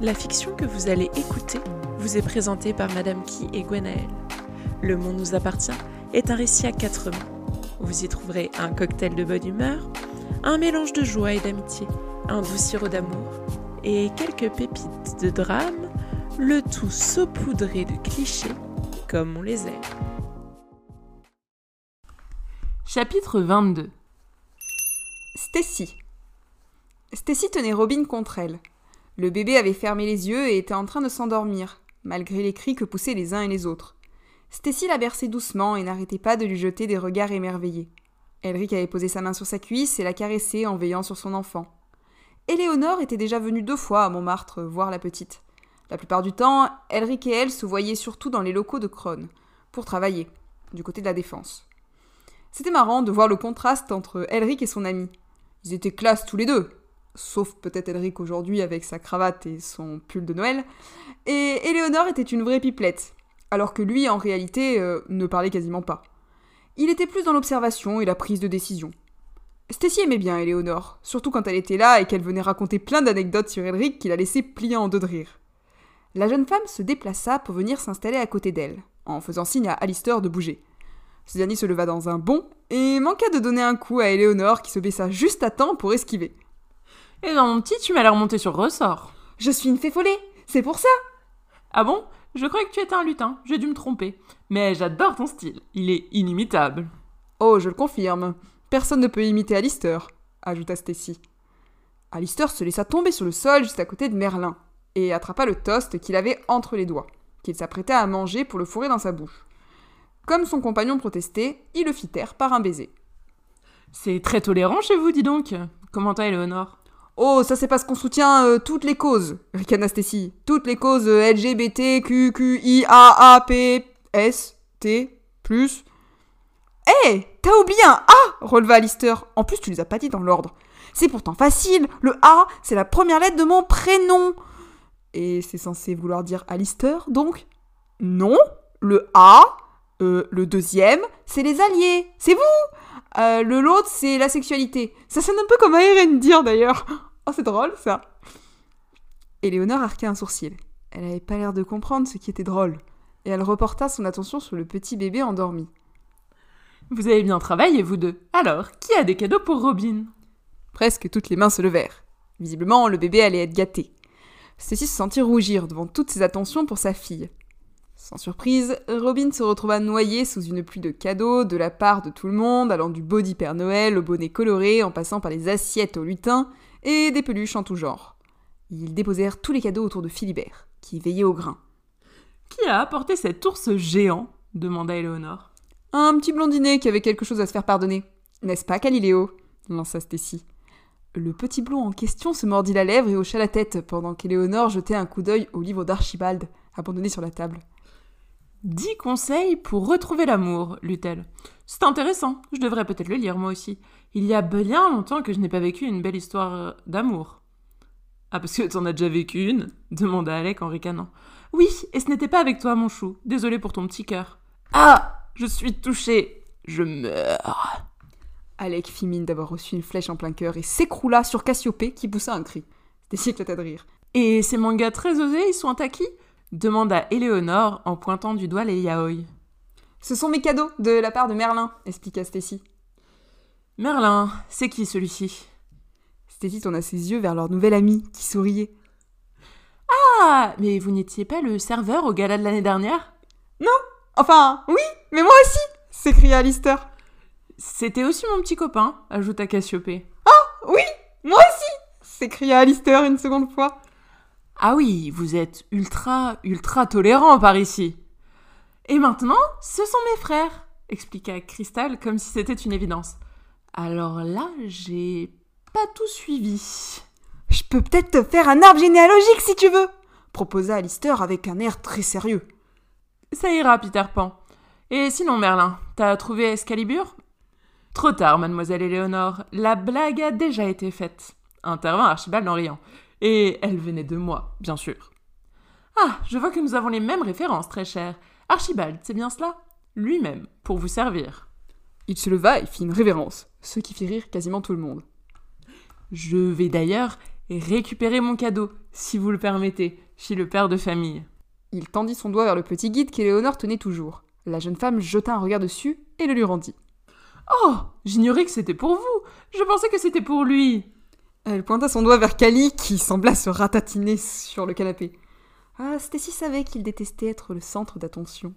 La fiction que vous allez écouter vous est présentée par Madame Key et Gwenaël. Le Monde nous appartient est un récit à quatre mains. Vous y trouverez un cocktail de bonne humeur, un mélange de joie et d'amitié, un doux sirop d'amour et quelques pépites de drame, le tout saupoudré de clichés comme on les aime. Chapitre 22 Stacy. Stacy tenait Robin contre elle. Le bébé avait fermé les yeux et était en train de s'endormir, malgré les cris que poussaient les uns et les autres. Stacy la berçait doucement et n'arrêtait pas de lui jeter des regards émerveillés. Elric avait posé sa main sur sa cuisse et la caressait en veillant sur son enfant. Éléonore était déjà venue deux fois à Montmartre voir la petite. La plupart du temps, Elric et elle se voyaient surtout dans les locaux de Crone, pour travailler, du côté de la défense. C'était marrant de voir le contraste entre Elric et son ami. Ils étaient classe tous les deux, sauf peut-être Elric aujourd'hui avec sa cravate et son pull de Noël, et Éléonore était une vraie pipelette, alors que lui, en réalité, euh, ne parlait quasiment pas. Il était plus dans l'observation et la prise de décision. Stacy aimait bien Éléonore, surtout quand elle était là et qu'elle venait raconter plein d'anecdotes sur Elric qui la laissait plier en deux de rire. La jeune femme se déplaça pour venir s'installer à côté d'elle, en faisant signe à Alistair de bouger. Ce dernier se leva dans un bond et manqua de donner un coup à Éléonore qui se baissa juste à temps pour esquiver. Eh non, mon petit, tu m'as l'air monté sur ressort. Je suis une fée folée, c'est pour ça Ah bon? Je croyais que tu étais un lutin, j'ai dû me tromper. Mais j'adore ton style, il est inimitable. Oh, je le confirme. Personne ne peut imiter Alistair, ajouta Stacy. Alistair se laissa tomber sur le sol juste à côté de Merlin et attrapa le toast qu'il avait entre les doigts, qu'il s'apprêtait à manger pour le fourrer dans sa bouche. Comme son compagnon protestait, il le fit taire par un baiser. C'est très tolérant chez vous, dis donc. Comment t'as, Éléonore Oh, ça c'est parce qu'on soutient euh, toutes les causes, ricana Stacy. Toutes les causes euh, LGBT, Q, Q, I, A, P, S, T, plus. Hé, t'as oublié un A releva Alistair. En plus, tu les as pas dit dans l'ordre. C'est pourtant facile. Le A, c'est la première lettre de mon prénom. Et c'est censé vouloir dire Alistair, donc? Non. Le A, euh, le deuxième, c'est les alliés. C'est vous euh, Le l'autre, c'est la sexualité. Ça sonne un peu comme ARN dire d'ailleurs. Oh, c'est drôle ça. Éléonore arqua un sourcil. Elle avait pas l'air de comprendre ce qui était drôle. Et elle reporta son attention sur le petit bébé endormi. Vous avez bien travaillé, vous deux. Alors, qui a des cadeaux pour Robin? Presque toutes les mains se levèrent. Visiblement, le bébé allait être gâté. Stacy se sentit rougir devant toutes ces attentions pour sa fille. Sans surprise, Robin se retrouva noyée sous une pluie de cadeaux de la part de tout le monde, allant du body Père Noël au bonnet coloré, en passant par les assiettes au lutin et des peluches en tout genre. Ils déposèrent tous les cadeaux autour de Philibert, qui veillait au grain. Qui a apporté cet ours géant? demanda Éléonore. Un petit blondinet qui avait quelque chose à se faire pardonner. N'est-ce pas, Caliléo lança Stacy. Le petit blond en question se mordit la lèvre et hocha la tête pendant qu'Éléonore jetait un coup d'œil au livre d'Archibald, abandonné sur la table. Dix conseils pour retrouver l'amour, lut-elle. C'est intéressant, je devrais peut-être le lire moi aussi. Il y a bien longtemps que je n'ai pas vécu une belle histoire euh, d'amour. Ah, parce que t'en as déjà vécu une? demanda Alec en ricanant. Oui, et ce n'était pas avec toi, mon chou. Désolé pour ton petit cœur. Ah Je suis touchée Je meurs Alec fit mine d'avoir reçu une flèche en plein cœur et s'écroula sur Cassiopée qui poussa un cri. Stacy éclata de rire. Et ces mangas très osés, ils sont à qui demanda Éléonore en pointant du doigt les yaoi. Ce sont mes cadeaux de la part de Merlin, expliqua Stacy. Merlin, c'est qui celui-ci? Stacy tourna ses yeux vers leur nouvel ami qui souriait. Ah, mais vous n'étiez pas le serveur au gala de l'année dernière? Non Enfin, oui, mais moi aussi s'écria Alistair. C'était aussi mon petit copain, ajouta Cassiopée. Oui, moi aussi s'écria Alistair une seconde fois. Ah oui, vous êtes ultra, ultra tolérant par ici. Et maintenant, ce sont mes frères, expliqua Crystal comme si c'était une évidence. Alors là, j'ai pas tout suivi. Je peux peut-être te faire un arbre généalogique si tu veux proposa Alistair avec un air très sérieux. Ça ira, Peter Pan. Et sinon, Merlin, t'as trouvé Excalibur? Trop tard, mademoiselle Éléonore. La blague a déjà été faite. Intervint Archibald en riant. Et elle venait de moi, bien sûr. Ah, je vois que nous avons les mêmes références, très cher. Archibald, c'est bien cela? Lui-même, pour vous servir. Il se leva et fit une révérence, ce qui fit rire quasiment tout le monde. Je vais d'ailleurs récupérer mon cadeau, si vous le permettez, fit le père de famille. Il tendit son doigt vers le petit guide qu'Éléonore tenait toujours. La jeune femme jeta un regard dessus et le lui rendit. Oh J'ignorais que c'était pour vous Je pensais que c'était pour lui Elle pointa son doigt vers Cali qui sembla se ratatiner sur le canapé. Ah, Stacy savait qu'il détestait être le centre d'attention.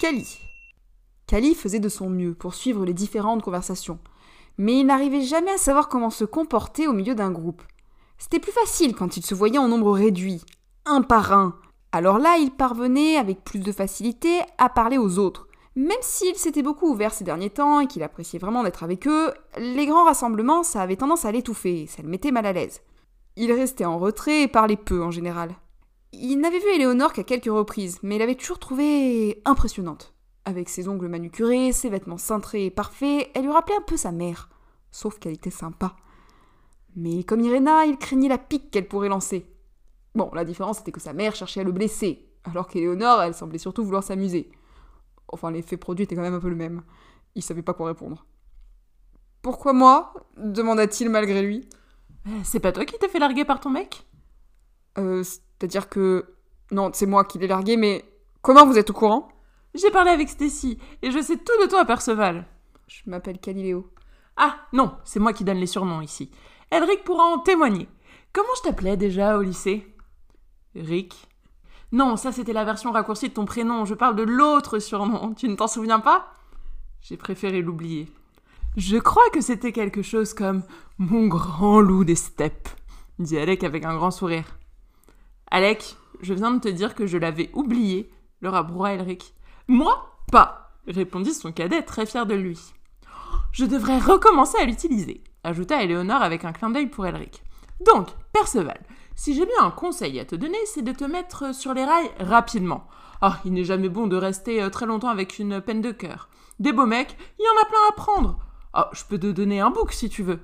Cali. Cali faisait de son mieux pour suivre les différentes conversations, mais il n'arrivait jamais à savoir comment se comporter au milieu d'un groupe. C'était plus facile quand il se voyait en nombre réduit, un par un. Alors là, il parvenait avec plus de facilité à parler aux autres. Même s'il s'était beaucoup ouvert ces derniers temps et qu'il appréciait vraiment d'être avec eux, les grands rassemblements, ça avait tendance à l'étouffer, ça le mettait mal à l'aise. Il restait en retrait et parlait peu en général. Il n'avait vu Éléonore qu'à quelques reprises, mais il l'avait toujours trouvée impressionnante. Avec ses ongles manucurés, ses vêtements cintrés et parfaits, elle lui rappelait un peu sa mère. Sauf qu'elle était sympa. Mais comme Irena, il craignait la pique qu'elle pourrait lancer. Bon, la différence c'était que sa mère cherchait à le blesser, alors qu'Éléonore, elle semblait surtout vouloir s'amuser. Enfin, l'effet produit était quand même un peu le même. Il savait pas quoi répondre. Pourquoi moi demanda-t-il malgré lui. Euh, C'est pas toi qui t'es fait larguer par ton mec? Euh, c'est-à-dire que. Non, c'est moi qui l'ai largué, mais. Comment vous êtes au courant? J'ai parlé avec Stacy et je sais tout de toi, Perceval. Je m'appelle Caliléo. Ah, non, c'est moi qui donne les surnoms ici. Elric pourra en témoigner. Comment je t'appelais déjà au lycée? Rick Non, ça c'était la version raccourcie de ton prénom. Je parle de l'autre surnom. Tu ne t'en souviens pas? J'ai préféré l'oublier. Je crois que c'était quelque chose comme mon grand loup des steppes, dit Alec avec un grand sourire. Alec, je viens de te dire que je l'avais oublié, le rabroua Elric. Moi? Pas répondit son cadet très fier de lui. Je devrais recommencer à l'utiliser, ajouta Éléonore avec un clin d'œil pour Elric. Donc, Perceval, si j'ai bien un conseil à te donner, c'est de te mettre sur les rails rapidement. Ah, il n'est jamais bon de rester euh, très longtemps avec une peine de cœur. Des beaux mecs, il y en a plein à prendre. Ah, je peux te donner un book si tu veux.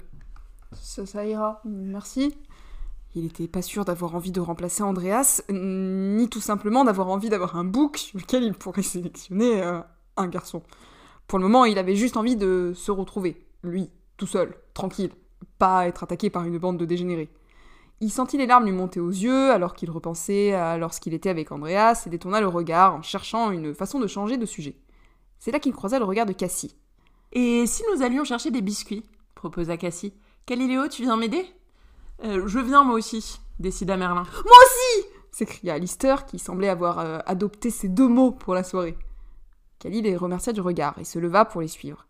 Ça, ça ira, merci. Il était pas sûr d'avoir envie de remplacer Andreas, ni tout simplement d'avoir envie d'avoir un book sur lequel il pourrait sélectionner euh, un garçon. Pour le moment, il avait juste envie de se retrouver, lui, tout seul, tranquille, pas être attaqué par une bande de dégénérés. Il sentit les larmes lui monter aux yeux alors qu'il repensait à lorsqu'il était avec Andreas et détourna le regard en cherchant une façon de changer de sujet. C'est là qu'il croisa le regard de Cassie. Et si nous allions chercher des biscuits? proposa Cassie. Galiléo, tu viens m'aider? Euh, Je viens moi aussi, décida Merlin. Moi aussi s'écria Alistair qui semblait avoir euh, adopté ces deux mots pour la soirée. Khalil les remercia du regard et se leva pour les suivre.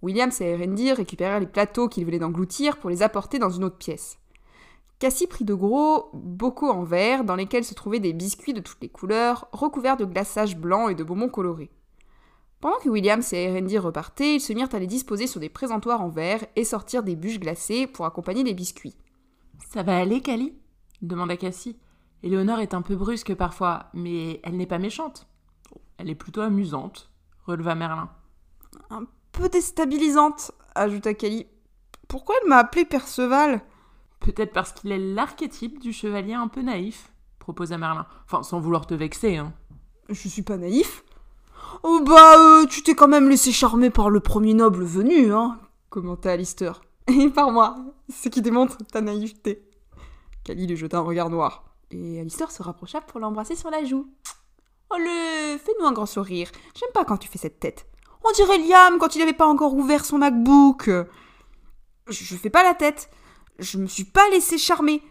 Williams et Erendir récupérèrent les plateaux qu'ils venaient d'engloutir pour les apporter dans une autre pièce. Cassie prit de gros bocaux en verre dans lesquels se trouvaient des biscuits de toutes les couleurs, recouverts de glaçage blanc et de bonbons colorés. Pendant que Williams et Erendir repartaient, ils se mirent à les disposer sur des présentoirs en verre et sortir des bûches glacées pour accompagner les biscuits. Ça va aller, Cali? demanda Cassie. Éléonore est un peu brusque parfois, mais elle n'est pas méchante. Elle est plutôt amusante, releva Merlin. Un peu déstabilisante, ajouta Kelly. Pourquoi elle m'a appelé Perceval? Peut-être parce qu'il est l'archétype du chevalier un peu naïf, proposa Merlin. Enfin, sans vouloir te vexer, hein. Je suis pas naïf. Oh bah, euh, tu t'es quand même laissé charmer par le premier noble venu, hein commenta Alistair. Et par moi, ce qui démontre ta naïveté. Kali lui jeta un regard noir. Et Alistair se rapprocha pour l'embrasser sur la joue. Oh le, fais-nous un grand sourire. J'aime pas quand tu fais cette tête. On dirait Liam quand il avait pas encore ouvert son MacBook. Je fais pas la tête. Je me suis pas laissé charmer.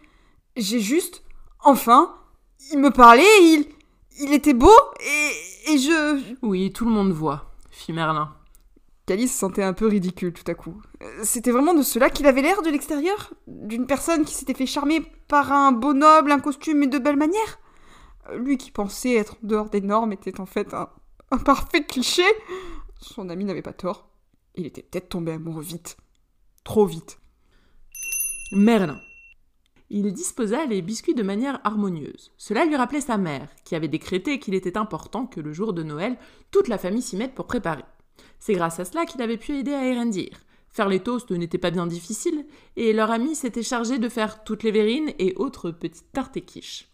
J'ai juste, enfin, il me parlait, il, il était beau et, et je. Oui, tout le monde voit, fit Merlin. Cali se sentait un peu ridicule tout à coup. C'était vraiment de cela qu'il avait l'air de l'extérieur? D'une personne qui s'était fait charmer par un beau noble, un costume et de belles manières Lui qui pensait être en dehors des normes était en fait un, un parfait cliché Son ami n'avait pas tort. Il était peut-être tombé amoureux vite. Trop vite. Merlin. Il disposa les biscuits de manière harmonieuse. Cela lui rappelait sa mère, qui avait décrété qu'il était important que le jour de Noël, toute la famille s'y mette pour préparer. C'est grâce à cela qu'il avait pu aider à Erendir. Faire les toasts n'était pas bien difficile, et leur ami s'était chargé de faire toutes les verrines et autres petites tartes et quiches.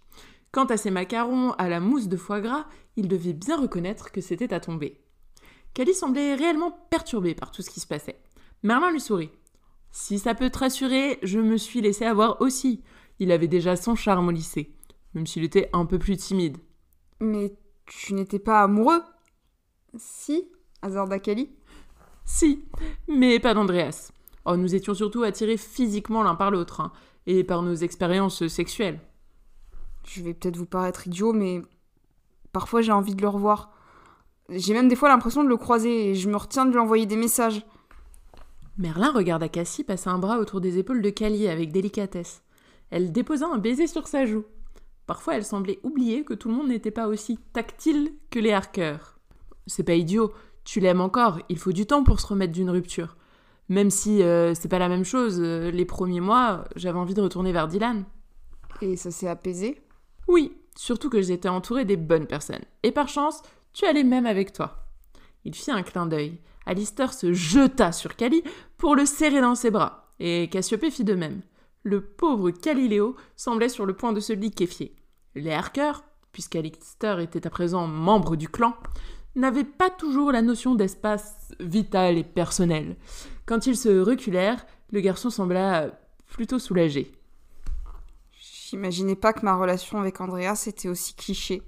Quant à ses macarons à la mousse de foie gras, il devait bien reconnaître que c'était à tomber. Cali semblait réellement perturbé par tout ce qui se passait. Merlin lui sourit. Si ça peut te rassurer, je me suis laissé avoir aussi. Il avait déjà son charme au lycée, même s'il était un peu plus timide. Mais tu n'étais pas amoureux? Si, hasarda Kali. Si, mais pas d'Andreas. Oh, nous étions surtout attirés physiquement l'un par l'autre, hein, et par nos expériences sexuelles. Je vais peut-être vous paraître idiot, mais parfois j'ai envie de le revoir. J'ai même des fois l'impression de le croiser et je me retiens de lui envoyer des messages. Merlin regarda Cassie passer un bras autour des épaules de Cali avec délicatesse. Elle déposa un baiser sur sa joue. Parfois, elle semblait oublier que tout le monde n'était pas aussi tactile que les Harker. C'est pas idiot, tu l'aimes encore, il faut du temps pour se remettre d'une rupture. Même si euh, c'est pas la même chose, euh, les premiers mois, j'avais envie de retourner vers Dylan. Et ça s'est apaisé? Oui, surtout que j'étais entourée des bonnes personnes. Et par chance, tu allais même avec toi. Il fit un clin d'œil. Alistair se jeta sur Cali pour le serrer dans ses bras, et Cassiopée fit de même. Le pauvre Caliléo semblait sur le point de se liquéfier. Les Harker, puisqu'Alistair était à présent membre du clan, n'avaient pas toujours la notion d'espace vital et personnel. Quand ils se reculèrent, le garçon sembla plutôt soulagé. J'imaginais pas que ma relation avec Andreas était aussi cliché.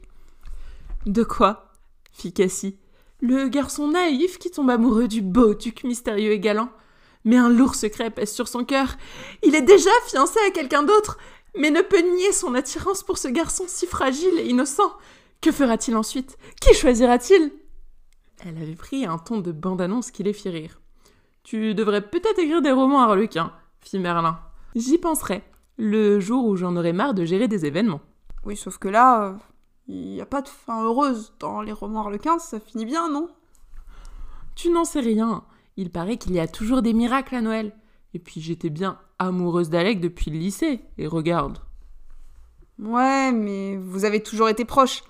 De quoi? fit Cassie. Le garçon naïf qui tombe amoureux du beau duc mystérieux et galant. Mais un lourd secret pèse sur son cœur. Il est déjà fiancé à quelqu'un d'autre, mais ne peut nier son attirance pour ce garçon si fragile et innocent. Que fera-t-il ensuite? Qui choisira-t-il? Elle avait pris un ton de bande-annonce qui les fit rire. Tu devrais peut-être écrire des romans à Harlequin, fit Merlin. J'y penserai, le jour où j'en aurai marre de gérer des événements. Oui, sauf que là, il n'y a pas de fin heureuse dans les romans Harlequins, ça finit bien, non? Tu n'en sais rien. Il paraît qu'il y a toujours des miracles à Noël. Et puis j'étais bien amoureuse d'Alec depuis le lycée, et regarde. Ouais, mais vous avez toujours été proches.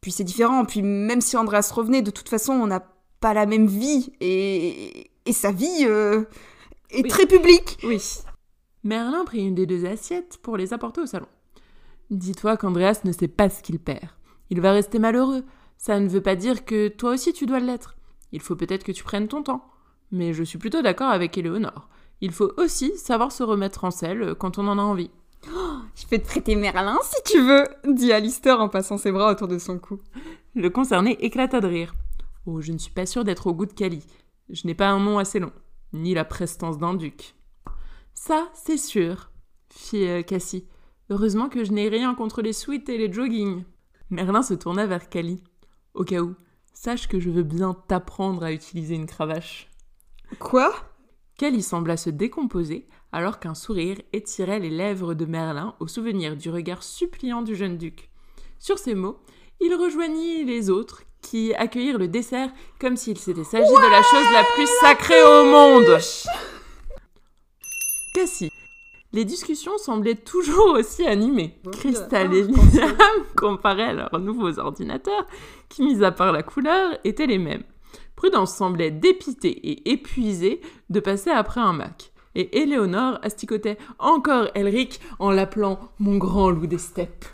Puis c'est différent, puis même si Andreas revenait, de toute façon, on n'a pas la même vie, et, et sa vie euh, est Oui. très publique. Oui. Merlin prit une des deux assiettes pour les apporter au salon. Dis-toi qu'Andreas ne sait pas ce qu'il perd. Il va rester malheureux. Ça ne veut pas dire que toi aussi tu dois l'être. Il faut peut-être que tu prennes ton temps. Mais je suis plutôt d'accord avec Éléonore. Il faut aussi savoir se remettre en selle quand on en a envie. Je peux te prêter Merlin si tu veux, dit Alistair en passant ses bras autour de son cou. Le concerné éclata de rire. Oh, je ne suis pas sûre d'être au goût de Cali. Je n'ai pas un nom assez long, ni la prestance d'un duc. Ça, c'est sûr, fit euh, Cassie. Heureusement que je n'ai rien contre les suites et les joggings. Merlin se tourna vers Cali. Au cas où, sache que je veux bien t'apprendre à utiliser une cravache. Quoi? Cali sembla se décomposer alors qu'un sourire étirait les lèvres de Merlin au souvenir du regard suppliant du jeune duc. Sur ces mots, il rejoignit les autres qui accueillirent le dessert comme s'il s'était s'agi de la chose la plus sacrée au monde. Cassie. Les discussions semblaient toujours aussi animées. Crystal et Liam comparaient leurs nouveaux ordinateurs, qui, mis à part la couleur, étaient les mêmes. Prudence semblait dépitée et épuisée de passer après un Mac. Et Éléonore asticotait encore Elric en l'appelant mon grand loup des steppes.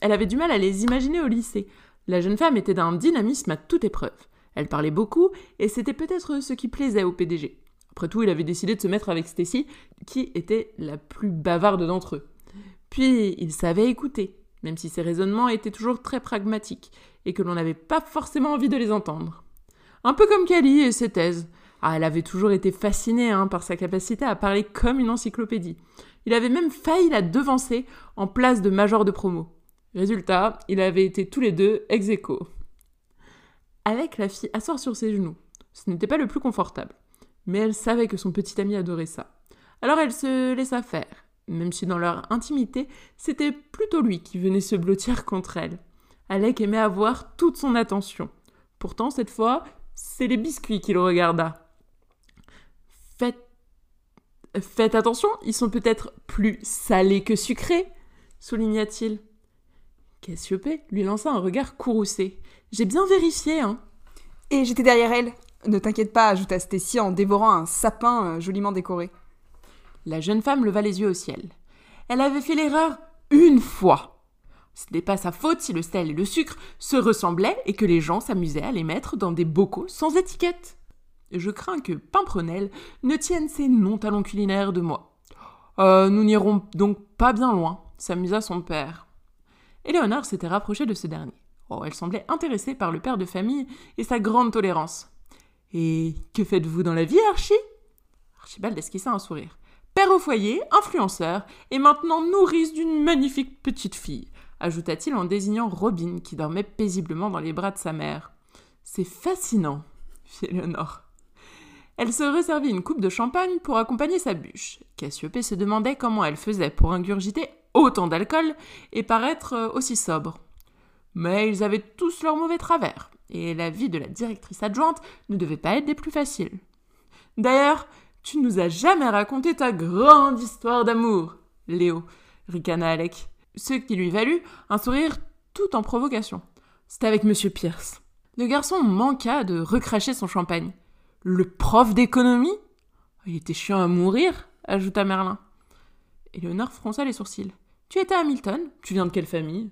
Elle avait du mal à les imaginer au lycée. La jeune femme était d'un dynamisme à toute épreuve. Elle parlait beaucoup et c'était peut-être ce qui plaisait au PDG. Après tout, il avait décidé de se mettre avec Stacy, qui était la plus bavarde d'entre eux. Puis, il savait écouter, même si ses raisonnements étaient toujours très pragmatiques et que l'on n'avait pas forcément envie de les entendre. Un peu comme Cali et ses thèses. Ah, elle avait toujours été fascinée hein, par sa capacité à parler comme une encyclopédie. Il avait même failli la devancer en place de major de promo. Résultat, il avait été tous les deux ex aequo. Alec la fit asseoir sur ses genoux. Ce n'était pas le plus confortable, mais elle savait que son petit ami adorait ça. Alors elle se laissa faire, même si dans leur intimité, c'était plutôt lui qui venait se blottir contre elle. Alec aimait avoir toute son attention. Pourtant, cette fois, c'est les biscuits qu'il regarda. Faites... Faites attention, ils sont peut-être plus salés que sucrés, souligna-t-il. Cassiopée lui lança un regard courroucé. J'ai bien vérifié, hein. Et j'étais derrière elle. Ne t'inquiète pas, ajouta Stacy en dévorant un sapin euh, joliment décoré. La jeune femme leva les yeux au ciel. Elle avait fait l'erreur une fois. Ce n'est pas sa faute si le sel et le sucre se ressemblaient et que les gens s'amusaient à les mettre dans des bocaux sans étiquette. Je crains que Pimprenel ne tienne ses non-talons culinaires de moi. Euh, nous n'irons donc pas bien loin, s'amusa son père. Éléonore s'était rapprochée de ce dernier. Oh, elle semblait intéressée par le père de famille et sa grande tolérance. Et que faites-vous dans la vie, Archie? Archibald esquissa un sourire. Père au foyer, influenceur, et maintenant nourrice d'une magnifique petite fille, ajouta-t-il en désignant Robin qui dormait paisiblement dans les bras de sa mère. C'est fascinant, fit Éléonore. Elle se resservit une coupe de champagne pour accompagner sa bûche. Cassiopée se demandait comment elle faisait pour ingurgiter autant d'alcool et paraître euh, aussi sobre. Mais ils avaient tous leurs mauvais travers, et la vie de la directrice adjointe ne devait pas être des plus faciles. D'ailleurs, tu nous as jamais raconté ta grande histoire d'amour, Léo, ricana Alec, ce qui lui valut un sourire tout en provocation. C'était avec Monsieur Pierce. Le garçon manqua de recracher son champagne. Le prof d'économie? Il était chiant à mourir, ajouta Merlin. Éléonore fronça les sourcils. Tu étais à Hamilton Tu viens de quelle famille?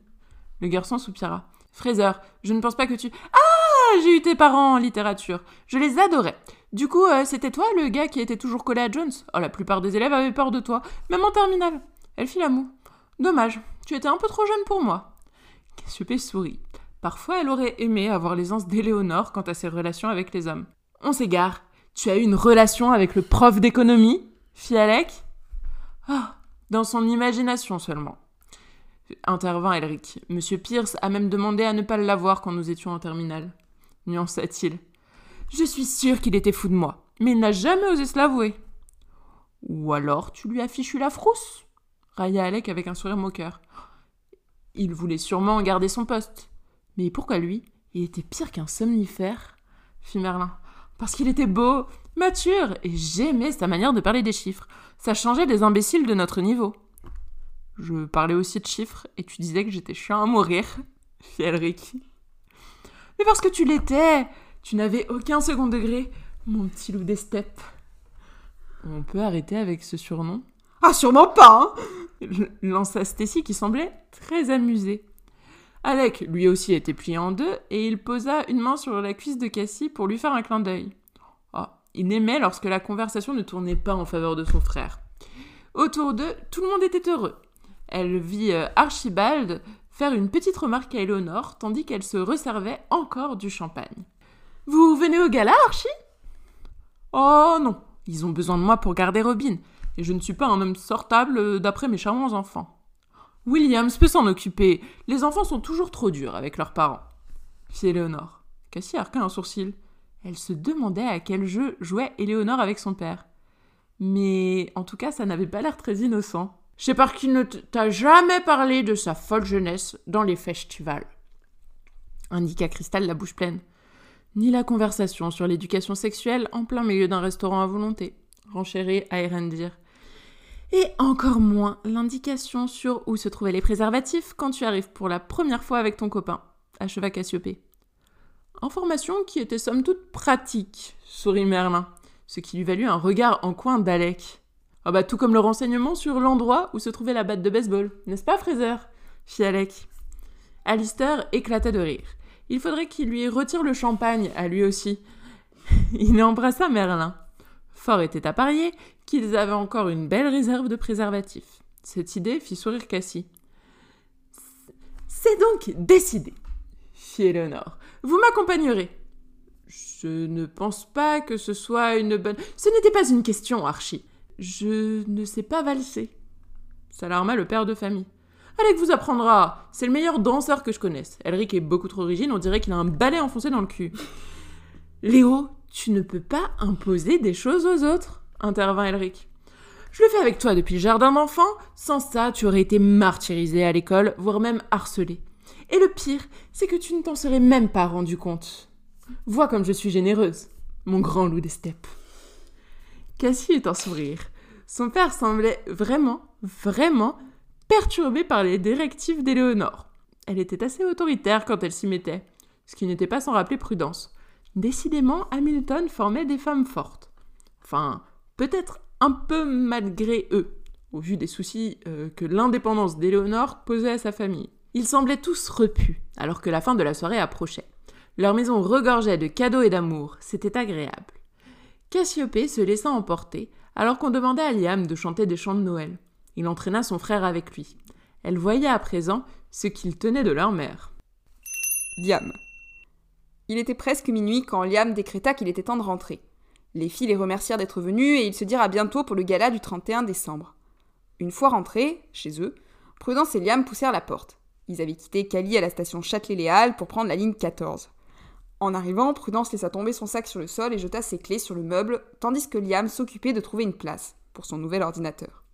Le garçon soupira. Fraser, je ne pense pas que tu. Ah J'ai eu tes parents en littérature. Je les adorais. Du coup, euh, c'était toi le gars qui était toujours collé à Jones? Oh, la plupart des élèves avaient peur de toi, même en terminale. Elle fit la moue. Dommage, tu étais un peu trop jeune pour moi. Cassiopée sourit. Parfois, elle aurait aimé avoir l'aisance d'Éléonore quant à ses relations avec les hommes. On s'égare. Tu as eu une relation avec le prof d'économie? Fit Alec. Ah, dans son imagination seulement. Intervint Elric. Monsieur Pierce a même demandé à ne pas l'avoir quand nous étions en terminale. Nuança-t-il. Je suis sûr qu'il était fou de moi, mais il n'a jamais osé se l'avouer. Ou alors tu lui as fichu la frousse railla Alec avec un sourire moqueur. Il voulait sûrement garder son poste. Mais pourquoi lui? Il était pire qu'un somnifère fit Merlin. Parce qu'il était beau, mature, et j'aimais sa manière de parler des chiffres. Ça changeait des imbéciles de notre niveau. Je parlais aussi de chiffres, et tu disais que j'étais chiant à mourir, fit Elric. Mais parce que tu l'étais Tu n'avais aucun second degré, mon petit loup des steppes. On peut arrêter avec ce surnom? Ah, sûrement pas, hein lança Stacy qui semblait très amusée. Alec, lui aussi, était plié en deux, et il posa une main sur la cuisse de Cassie pour lui faire un clin d'œil. Ah, il aimait lorsque la conversation ne tournait pas en faveur de son frère. Autour d'eux, tout le monde était heureux. Elle vit euh, Archibald faire une petite remarque à Eleonore, tandis qu'elle se resservait encore du champagne. Vous venez au gala, Archie? Oh non, ils ont besoin de moi pour garder Robin, et je ne suis pas un homme sortable euh, d'après mes charmants enfants. Williams peut s'en occuper. Les enfants sont toujours trop durs avec leurs parents. Fit Éléonore. Cassie arqua un sourcil. Elle se demandait à quel jeu jouait Éléonore avec son père. Mais en tout cas, ça n'avait pas l'air très innocent. C'est parce qu'il ne t'a jamais parlé de sa folle jeunesse dans les festivals. Indiqua Cristal la bouche pleine. Ni la conversation sur l'éducation sexuelle en plein milieu d'un restaurant à volonté. Renchérit à Erendir et encore moins l'indication sur où se trouvaient les préservatifs quand tu arrives pour la première fois avec ton copain, acheva Cassiopée. Information qui était somme toute pratique, sourit Merlin, ce qui lui valut un regard en coin d'Alec. Ah bah tout comme le renseignement sur l'endroit où se trouvait la batte de baseball, n'est-ce pas Fraser? fit Alec. Alistair éclata de rire. Il faudrait qu'il lui retire le champagne à lui aussi. Il embrassa Merlin. Fort était à parier qu'ils avaient encore une belle réserve de préservatifs. Cette idée fit sourire Cassie. C'est donc décidé, fit Eleanor. Vous m'accompagnerez. Je ne pense pas que ce soit une bonne. Ce n'était pas une question, Archie. Je ne sais pas valser. S'alarma le père de famille. Alec vous apprendra. C'est le meilleur danseur que je connaisse. Elric est beaucoup trop rigide, on dirait qu'il a un balai enfoncé dans le cul. Léo, tu ne peux pas imposer des choses aux autres, intervint Elric. Je le fais avec toi depuis le jardin d'enfants. Sans ça, tu aurais été martyrisé à l'école, voire même harcelé. Et le pire, c'est que tu ne t'en serais même pas rendu compte. Vois comme je suis généreuse, mon grand loup des steppes. Cassie est en sourire. Son père semblait vraiment, vraiment perturbé par les directives d'Éléonore. Elle était assez autoritaire quand elle s'y mettait, ce qui n'était pas sans rappeler prudence. Décidément, Hamilton formait des femmes fortes. Enfin, peut-être un peu malgré eux, au vu des soucis euh, que l'indépendance d'Éléonore posait à sa famille. Ils semblaient tous repus, alors que la fin de la soirée approchait. Leur maison regorgeait de cadeaux et d'amour, c'était agréable. Cassiopée se laissa emporter, alors qu'on demandait à Liam de chanter des chants de Noël. Il entraîna son frère avec lui. Elle voyait à présent ce qu'ils tenaient de leur mère. Liam. Il était presque minuit quand Liam décréta qu'il était temps de rentrer. Les filles les remercièrent d'être venues et ils se dirent à bientôt pour le gala du 31 décembre. Une fois rentrés, chez eux, Prudence et Liam poussèrent la porte. Ils avaient quitté Cali à la station Châtelet-Léal pour prendre la ligne 14. En arrivant, Prudence laissa tomber son sac sur le sol et jeta ses clés sur le meuble, tandis que Liam s'occupait de trouver une place pour son nouvel ordinateur.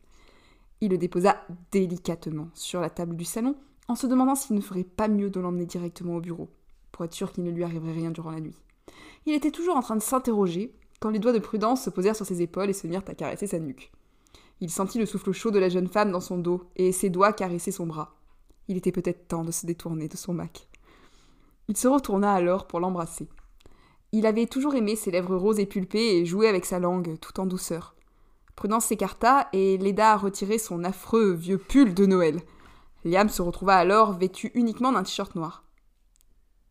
Il le déposa délicatement sur la table du salon, en se demandant s'il ne ferait pas mieux de l'emmener directement au bureau, pour être sûr qu'il ne lui arriverait rien durant la nuit. Il était toujours en train de s'interroger quand les doigts de Prudence se posèrent sur ses épaules et se mirent à caresser sa nuque. Il sentit le souffle chaud de la jeune femme dans son dos et ses doigts caresser son bras. Il était peut-être temps de se détourner de son Mac. Il se retourna alors pour l'embrasser. Il avait toujours aimé ses lèvres roses et pulpées et joué avec sa langue, tout en douceur. Prudence s'écarta et l'aida à retirer son affreux vieux pull de Noël. Liam se retrouva alors vêtu uniquement d'un t-shirt noir.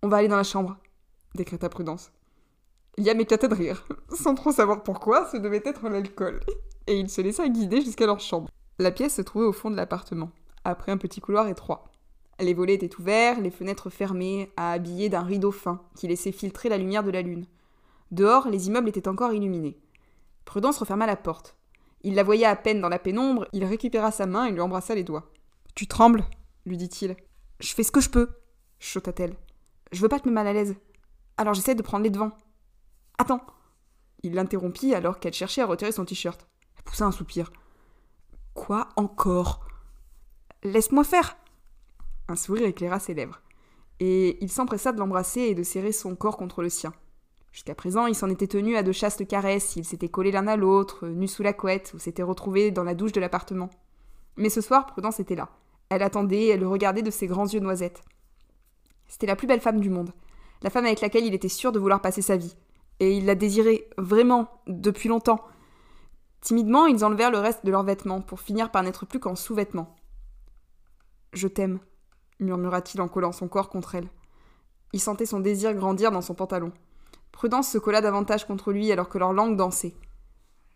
On va aller dans la chambre, décréta Prudence. Liam éclata de rire, sans trop savoir pourquoi, ce devait être l'alcool, et il se laissa guider jusqu'à leur chambre. La pièce se trouvait au fond de l'appartement, après un petit couloir étroit. Les volets étaient ouverts, les fenêtres fermées, à habiller d'un rideau fin qui laissait filtrer la lumière de la lune. Dehors, les immeubles étaient encore illuminés. Prudence referma la porte. Il la voyait à peine dans la pénombre, il récupéra sa main et lui embrassa les doigts. Tu trembles lui dit-il. Je fais ce que je peux, chuchota-t-elle. Je veux pas te mettre mal à l'aise. Alors j'essaie de prendre les devants. Attends Il l'interrompit alors qu'elle cherchait à retirer son t-shirt. Elle poussa un soupir. Quoi encore? Laisse-moi faire Un sourire éclaira ses lèvres. Et il s'empressa de l'embrasser et de serrer son corps contre le sien. Jusqu'à présent, il s'en était tenu à de chastes caresses, ils s'étaient collés l'un à l'autre, nus sous la couette, ou s'étaient retrouvés dans la douche de l'appartement. Mais ce soir, Prudence était là. Elle attendait, elle le regardait de ses grands yeux noisettes. C'était la plus belle femme du monde, la femme avec laquelle il était sûr de vouloir passer sa vie. Et il la désirait, vraiment, depuis longtemps. Timidement, ils enlevèrent le reste de leurs vêtements, pour finir par n'être plus qu'en sous-vêtements. Je t'aime, murmura-t-il en collant son corps contre elle. Il sentait son désir grandir dans son pantalon. Prudence se colla davantage contre lui alors que leurs langues dansaient.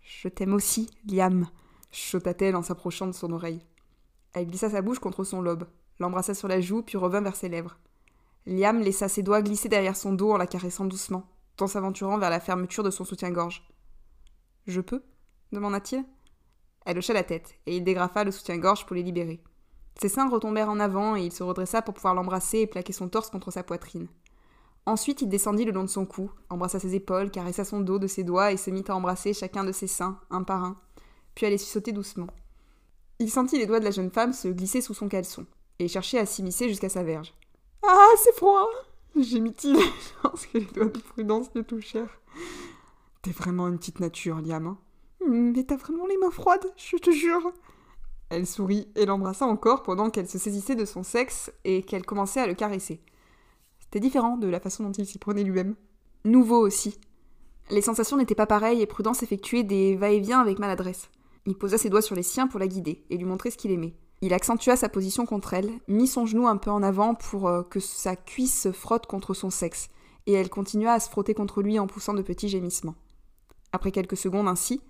Je t'aime aussi, Liam, chota-t-elle en s'approchant de son oreille. Elle glissa sa bouche contre son lobe, l'embrassa sur la joue, puis revint vers ses lèvres. Liam laissa ses doigts glisser derrière son dos en la caressant doucement, tout en s'aventurant vers la fermeture de son soutien-gorge. Je peux? demanda-t-il. Elle hocha la tête, et il dégrafa le soutien-gorge pour les libérer. Ses seins retombèrent en avant, et il se redressa pour pouvoir l'embrasser et plaquer son torse contre sa poitrine. Ensuite, il descendit le long de son cou, embrassa ses épaules, caressa son dos de ses doigts et se mit à embrasser chacun de ses seins, un par un, puis à les sauter doucement. Il sentit les doigts de la jeune femme se glisser sous son caleçon, et chercher à s'immiscer jusqu'à sa verge. Ah, c'est froid gémit-il, lorsque les doigts de Prudence le touchèrent. T'es vraiment une petite nature, Liam. Hein. Mais t'as vraiment les mains froides, je te jure. Elle sourit et l'embrassa encore pendant qu'elle se saisissait de son sexe et qu'elle commençait à le caresser. C'était différent de la façon dont il s'y prenait lui-même. Nouveau aussi. Les sensations n'étaient pas pareilles et Prudence effectuait des va-et-vient avec maladresse. Il posa ses doigts sur les siens pour la guider et lui montrer ce qu'il aimait. Il accentua sa position contre elle, mit son genou un peu en avant pour euh, que sa cuisse se frotte contre son sexe, et elle continua à se frotter contre lui en poussant de petits gémissements. Après quelques secondes ainsi,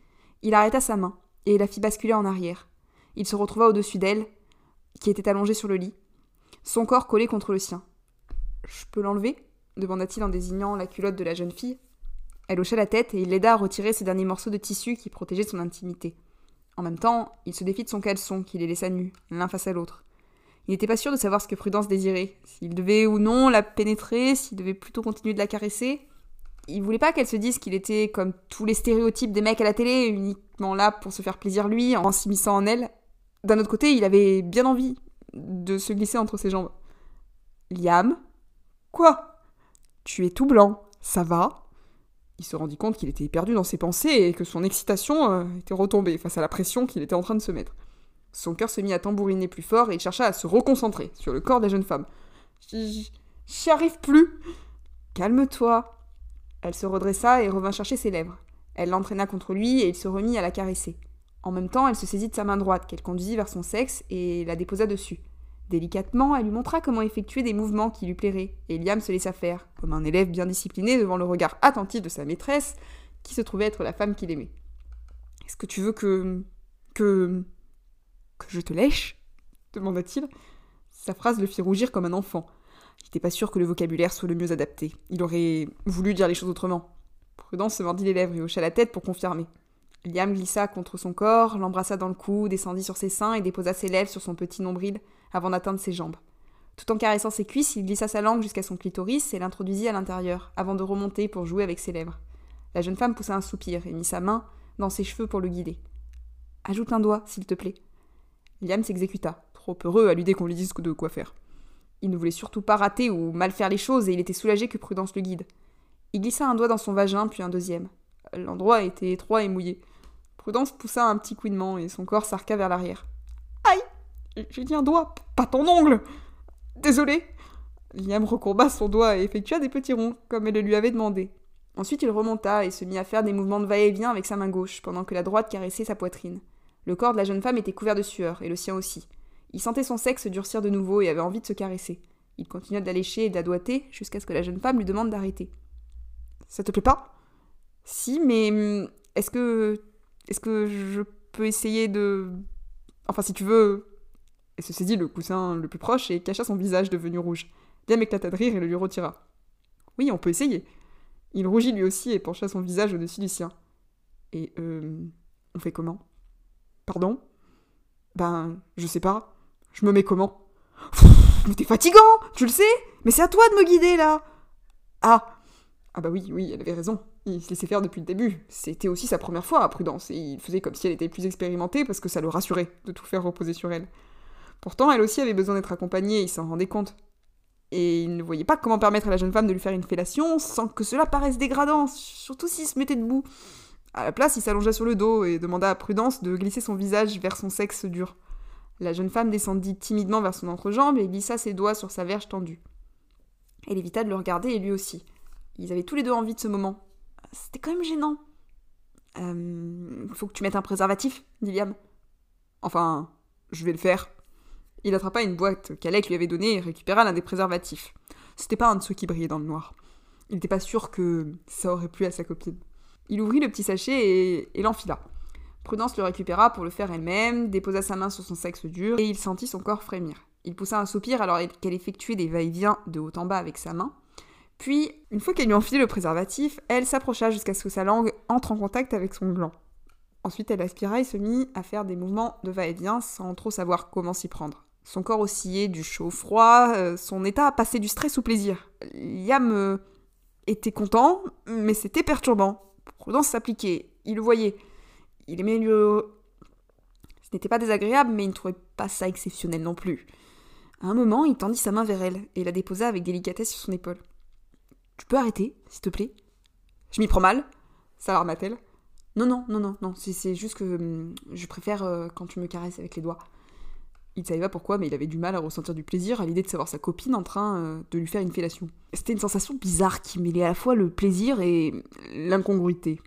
il arrêta sa main et la fit basculer en arrière. Il se retrouva au-dessus d'elle, qui était allongée sur le lit, son corps collé contre le sien. Je peux l'enlever demanda-t-il en désignant la culotte de la jeune fille. Elle hocha la tête et il l'aida à retirer ces derniers morceaux de tissu qui protégeaient son intimité. En même temps, il se défit de son caleçon, qui les laissa nus, l'un face à l'autre. Il n'était pas sûr de savoir ce que Prudence désirait, s'il devait ou non la pénétrer, s'il devait plutôt continuer de la caresser. Il voulait pas qu'elle se dise qu'il était comme tous les stéréotypes des mecs à la télé, uniquement là pour se faire plaisir lui, en s'immisçant en elle. D'un autre côté, il avait bien envie de se glisser entre ses jambes. Liam? Quoi? Tu es tout blanc, ça va? Il se rendit compte qu'il était perdu dans ses pensées et que son excitation euh, était retombée face à la pression qu'il était en train de se mettre. Son cœur se mit à tambouriner plus fort et il chercha à se reconcentrer sur le corps des jeunes femmes. J'y arrive plus Calme-toi Elle se redressa et revint chercher ses lèvres. Elle l'entraîna contre lui et il se remit à la caresser. En même temps, elle se saisit de sa main droite qu'elle conduisit vers son sexe et la déposa dessus. Délicatement, elle lui montra comment effectuer des mouvements qui lui plairaient, et Liam se laissa faire, comme un élève bien discipliné devant le regard attentif de sa maîtresse, qui se trouvait être la femme qu'il aimait. Est-ce que tu veux que. que. que je te lèche? demanda-t-il. Sa phrase le fit rougir comme un enfant. Il n'était pas sûr que le vocabulaire soit le mieux adapté. Il aurait voulu dire les choses autrement. Prudence se mordit les lèvres et hocha la tête pour confirmer. Liam glissa contre son corps, l'embrassa dans le cou, descendit sur ses seins et déposa ses lèvres sur son petit nombril avant d'atteindre ses jambes. Tout en caressant ses cuisses, il glissa sa langue jusqu'à son clitoris et l'introduisit à l'intérieur, avant de remonter pour jouer avec ses lèvres. La jeune femme poussa un soupir et mit sa main dans ses cheveux pour le guider. Ajoute un doigt, s'il te plaît. Liam s'exécuta, trop heureux à l'idée qu'on lui dise de quoi faire. Il ne voulait surtout pas rater ou mal faire les choses et il était soulagé que Prudence le guide. Il glissa un doigt dans son vagin, puis un deuxième. L'endroit était étroit et mouillé. Prudence poussa un petit couinement et son corps s'arqua vers l'arrière. Aïe J'ai dit un doigt, pas ton ongle Désolé Liam recourba son doigt et effectua des petits ronds, comme elle le lui avait demandé. Ensuite, il remonta et se mit à faire des mouvements de va-et-vient avec sa main gauche, pendant que la droite caressait sa poitrine. Le corps de la jeune femme était couvert de sueur, et le sien aussi. Il sentait son sexe durcir de nouveau et avait envie de se caresser. Il continua de et de jusqu'à ce que la jeune femme lui demande d'arrêter. Ça te plaît pas? Si, mais hum, est-ce que. Est-ce que je peux essayer de. Enfin, si tu veux. Elle se saisit le coussin le plus proche et cacha son visage devenu rouge. Bien éclata de rire et le lui retira. Oui, on peut essayer. Il rougit lui aussi et pencha son visage au-dessus du sien. Et euh. On fait comment? Pardon? Ben, je sais pas. Je me mets comment? Mais t'es fatigant, tu le sais? Mais c'est à toi de me guider là Ah Ah bah oui, oui, elle avait raison. Il se laissait faire depuis le début. C'était aussi sa première fois à Prudence, et il faisait comme si elle était plus expérimentée parce que ça le rassurait de tout faire reposer sur elle. Pourtant, elle aussi avait besoin d'être accompagnée, il s'en rendait compte. Et il ne voyait pas comment permettre à la jeune femme de lui faire une fellation sans que cela paraisse dégradant, surtout s'il se mettait debout. À la place, il s'allongea sur le dos et demanda à Prudence de glisser son visage vers son sexe dur. La jeune femme descendit timidement vers son entrejambe et glissa ses doigts sur sa verge tendue. Elle évita de le regarder et lui aussi. Ils avaient tous les deux envie de ce moment. C'était quand même gênant. Euh, faut que tu mettes un préservatif, dit Liam. Enfin, je vais le faire. Il attrapa une boîte qu'Alec lui avait donnée et récupéra l'un des préservatifs. C'était pas un de ceux qui brillaient dans le noir. Il n'était pas sûr que ça aurait plu à sa copine. Il ouvrit le petit sachet et, et l'enfila. Prudence le récupéra pour le faire elle-même, déposa sa main sur son sexe dur et il sentit son corps frémir. Il poussa un soupir alors qu'elle effectuait des va-et-vient de haut en bas avec sa main. Puis, une fois qu'elle lui enfilait le préservatif, elle s'approcha jusqu'à ce que sa langue entre en contact avec son gland. Ensuite, elle aspira et se mit à faire des mouvements de va-et-vient sans trop savoir comment s'y prendre. Son corps oscillait du chaud au froid, euh, son état passait du stress au plaisir. Liam euh, était content, mais c'était perturbant. Prudence s'appliquait, il le voyait. Il aimait lui... Ce n'était pas désagréable, mais il ne trouvait pas ça exceptionnel non plus. À un moment, il tendit sa main vers elle et la déposa avec délicatesse sur son épaule. Tu peux arrêter, s'il te plaît? Je m'y prends mal? S'alarma-t-elle. Non, non, non, non, non, c'est juste que hum, je préfère euh, quand tu me caresses avec les doigts. Il ne savait pas pourquoi, mais il avait du mal à ressentir du plaisir à l'idée de savoir sa copine en train euh, de lui faire une fellation. C'était une sensation bizarre qui mêlait à la fois le plaisir et l'incongruité.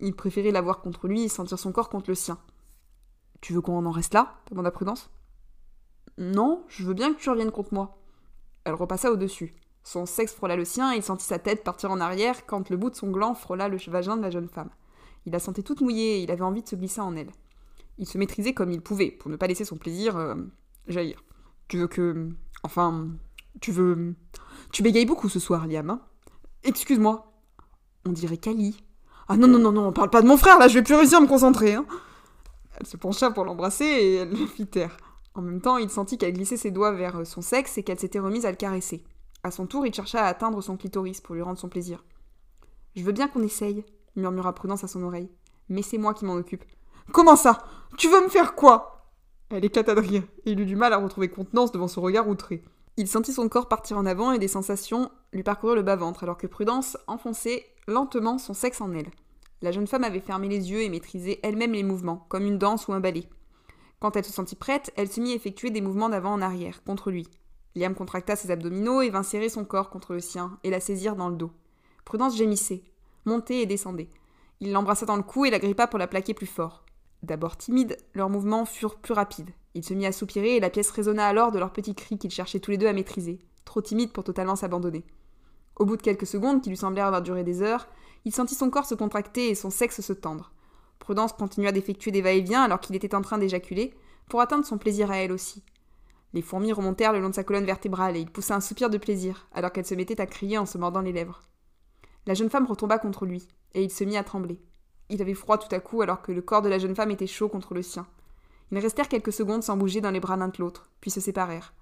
Il préférait l'avoir contre lui et sentir son corps contre le sien. Tu veux qu'on en reste là demanda Prudence? Non, je veux bien que tu reviennes contre moi. Elle repassa au-dessus. Son sexe frôla le sien et il sentit sa tête partir en arrière quand le bout de son gland frôla le vagin de la jeune femme. Il la sentait toute mouillée et il avait envie de se glisser en elle. Il se maîtrisait comme il pouvait pour ne pas laisser son plaisir euh, jaillir. Tu veux que. Enfin. Tu veux. Tu bégayes beaucoup ce soir, Liam, hein? Excuse-moi. On dirait Kali. Ah non, non, non, non, on parle pas de mon frère là, je vais plus réussir à me concentrer, hein Elle se pencha pour l'embrasser et elle le fit taire. En même temps, il sentit qu'elle glissait ses doigts vers son sexe et qu'elle s'était remise à le caresser. À son tour, il chercha à atteindre son clitoris pour lui rendre son plaisir. Je veux bien qu'on essaye, murmura Prudence à son oreille. Mais c'est moi qui m'en occupe. Comment ça? Tu veux me faire quoi? Elle éclata de rire, et il eut du mal à retrouver contenance devant son regard outré. Il sentit son corps partir en avant et des sensations lui parcourir le bas-ventre, alors que Prudence enfonçait lentement son sexe en elle. La jeune femme avait fermé les yeux et maîtrisait elle-même les mouvements, comme une danse ou un ballet. Quand elle se sentit prête, elle se mit à effectuer des mouvements d'avant en arrière, contre lui. Liam contracta ses abdominaux et vint serrer son corps contre le sien et la saisir dans le dos. Prudence gémissait, montait et descendait. Il l'embrassa dans le cou et la grippa pour la plaquer plus fort. D'abord timide, leurs mouvements furent plus rapides. Il se mit à soupirer et la pièce résonna alors de leurs petits cris qu'ils cherchaient tous les deux à maîtriser, trop timides pour totalement s'abandonner. Au bout de quelques secondes, qui lui semblèrent avoir duré des heures, il sentit son corps se contracter et son sexe se tendre. Prudence continua d'effectuer des va-et-vient alors qu'il était en train d'éjaculer, pour atteindre son plaisir à elle aussi. Les fourmis remontèrent le long de sa colonne vertébrale et il poussa un soupir de plaisir, alors qu'elle se mettait à crier en se mordant les lèvres. La jeune femme retomba contre lui, et il se mit à trembler. Il avait froid tout à coup alors que le corps de la jeune femme était chaud contre le sien. Ils restèrent quelques secondes sans bouger dans les bras l'un de l'autre, puis se séparèrent.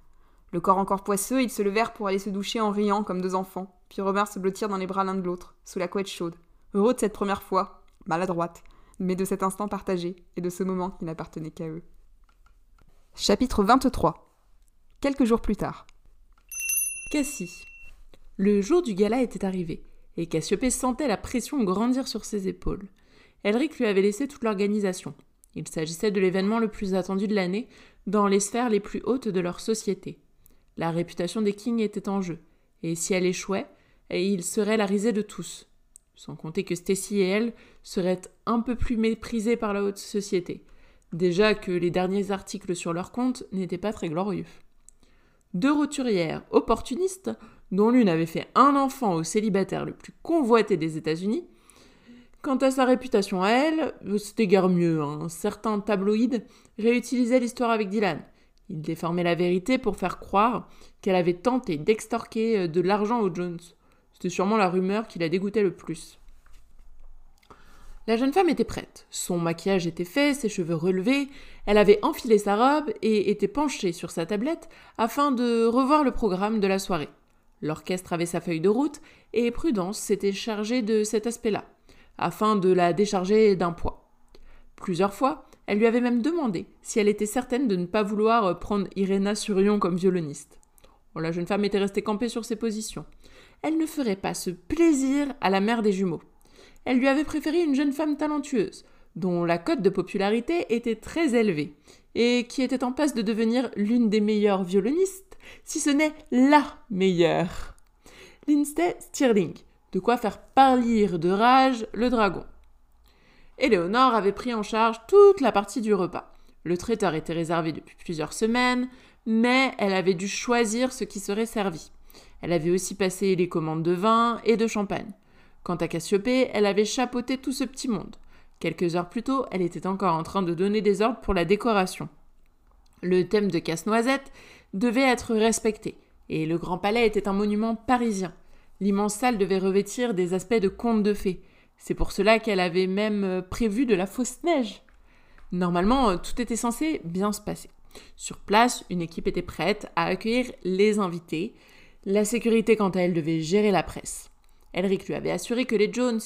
Le corps encore poisseux, ils se levèrent pour aller se doucher en riant comme deux enfants, puis revinrent se blottir dans les bras l'un de l'autre, sous la couette chaude, heureux de cette première fois, maladroite, mais de cet instant partagé et de ce moment qui n'appartenait qu'à eux. Chapitre 23 Quelques jours plus tard. Cassie. Le jour du gala était arrivé, et Cassiopée sentait la pression grandir sur ses épaules. Elric lui avait laissé toute l'organisation. Il s'agissait de l'événement le plus attendu de l'année dans les sphères les plus hautes de leur société. La réputation des Kings était en jeu, et si elle échouait, il serait la risée de tous. Sans compter que Stacy et elle seraient un peu plus méprisées par la haute société. Déjà que les derniers articles sur leur compte n'étaient pas très glorieux. Deux roturières opportunistes, dont l'une avait fait un enfant au célibataire le plus convoité des États-Unis. Quant à sa réputation à elle, c'était guère mieux. Un certain tabloïd réutilisait l'histoire avec Dylan. Il déformait la vérité pour faire croire qu'elle avait tenté d'extorquer euh, de l'argent aux Jones. C'était sûrement la rumeur qui la dégoûtait le plus. La jeune femme était prête. Son maquillage était fait, ses cheveux relevés, elle avait enfilé sa robe et était penchée sur sa tablette afin de revoir le programme de la soirée. L'orchestre avait sa feuille de route et Prudence s'était chargée de cet aspect-là, afin de la décharger d'un poids. Plusieurs fois, elle lui avait même demandé si elle était certaine de ne pas vouloir prendre Irena Surion comme violoniste. la jeune femme était restée campée sur ses positions. Elle ne ferait pas ce plaisir à la mère des jumeaux. Elle lui avait préféré une jeune femme talentueuse, dont la cote de popularité était très élevée, et qui était en passe de devenir l'une des meilleures violonistes, si ce n'est la meilleure. Lindsay Stirling, de quoi faire pâlir de rage le dragon. Éléonore avait pris en charge toute la partie du repas. Le traiteur était réservé depuis plusieurs semaines, mais elle avait dû choisir ce qui serait servi. Elle avait aussi passé les commandes de vin et de champagne. Quant à Cassiopée, elle avait chapeauté tout ce petit monde. Quelques heures plus tôt, elle était encore en train de donner des ordres pour la décoration. Le thème de Casse-Noisette devait être respecté, et le Grand Palais était un monument parisien. L'immense salle devait revêtir des aspects de conte de fées. C'est pour cela qu'elle avait même euh, prévu de la fausse neige. Normalement, euh, tout était censé bien se passer. Sur place, une équipe était prête à accueillir les invités. La sécurité, quant à elle, devait gérer la presse. Elric lui avait assuré que les Jones,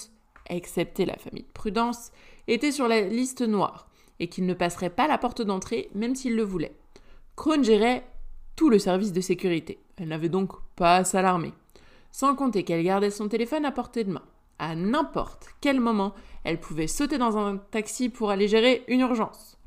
excepté la famille de Prudence, étaient sur la liste noire et qu'ils ne passeraient pas la porte d'entrée même s'ils le voulaient. Krone gérait tout le service de sécurité. Elle n'avait donc pas à s'alarmer. Sans compter qu'elle gardait son téléphone à portée de main. À n'importe quel moment, elle pouvait sauter dans un taxi pour aller gérer une urgence.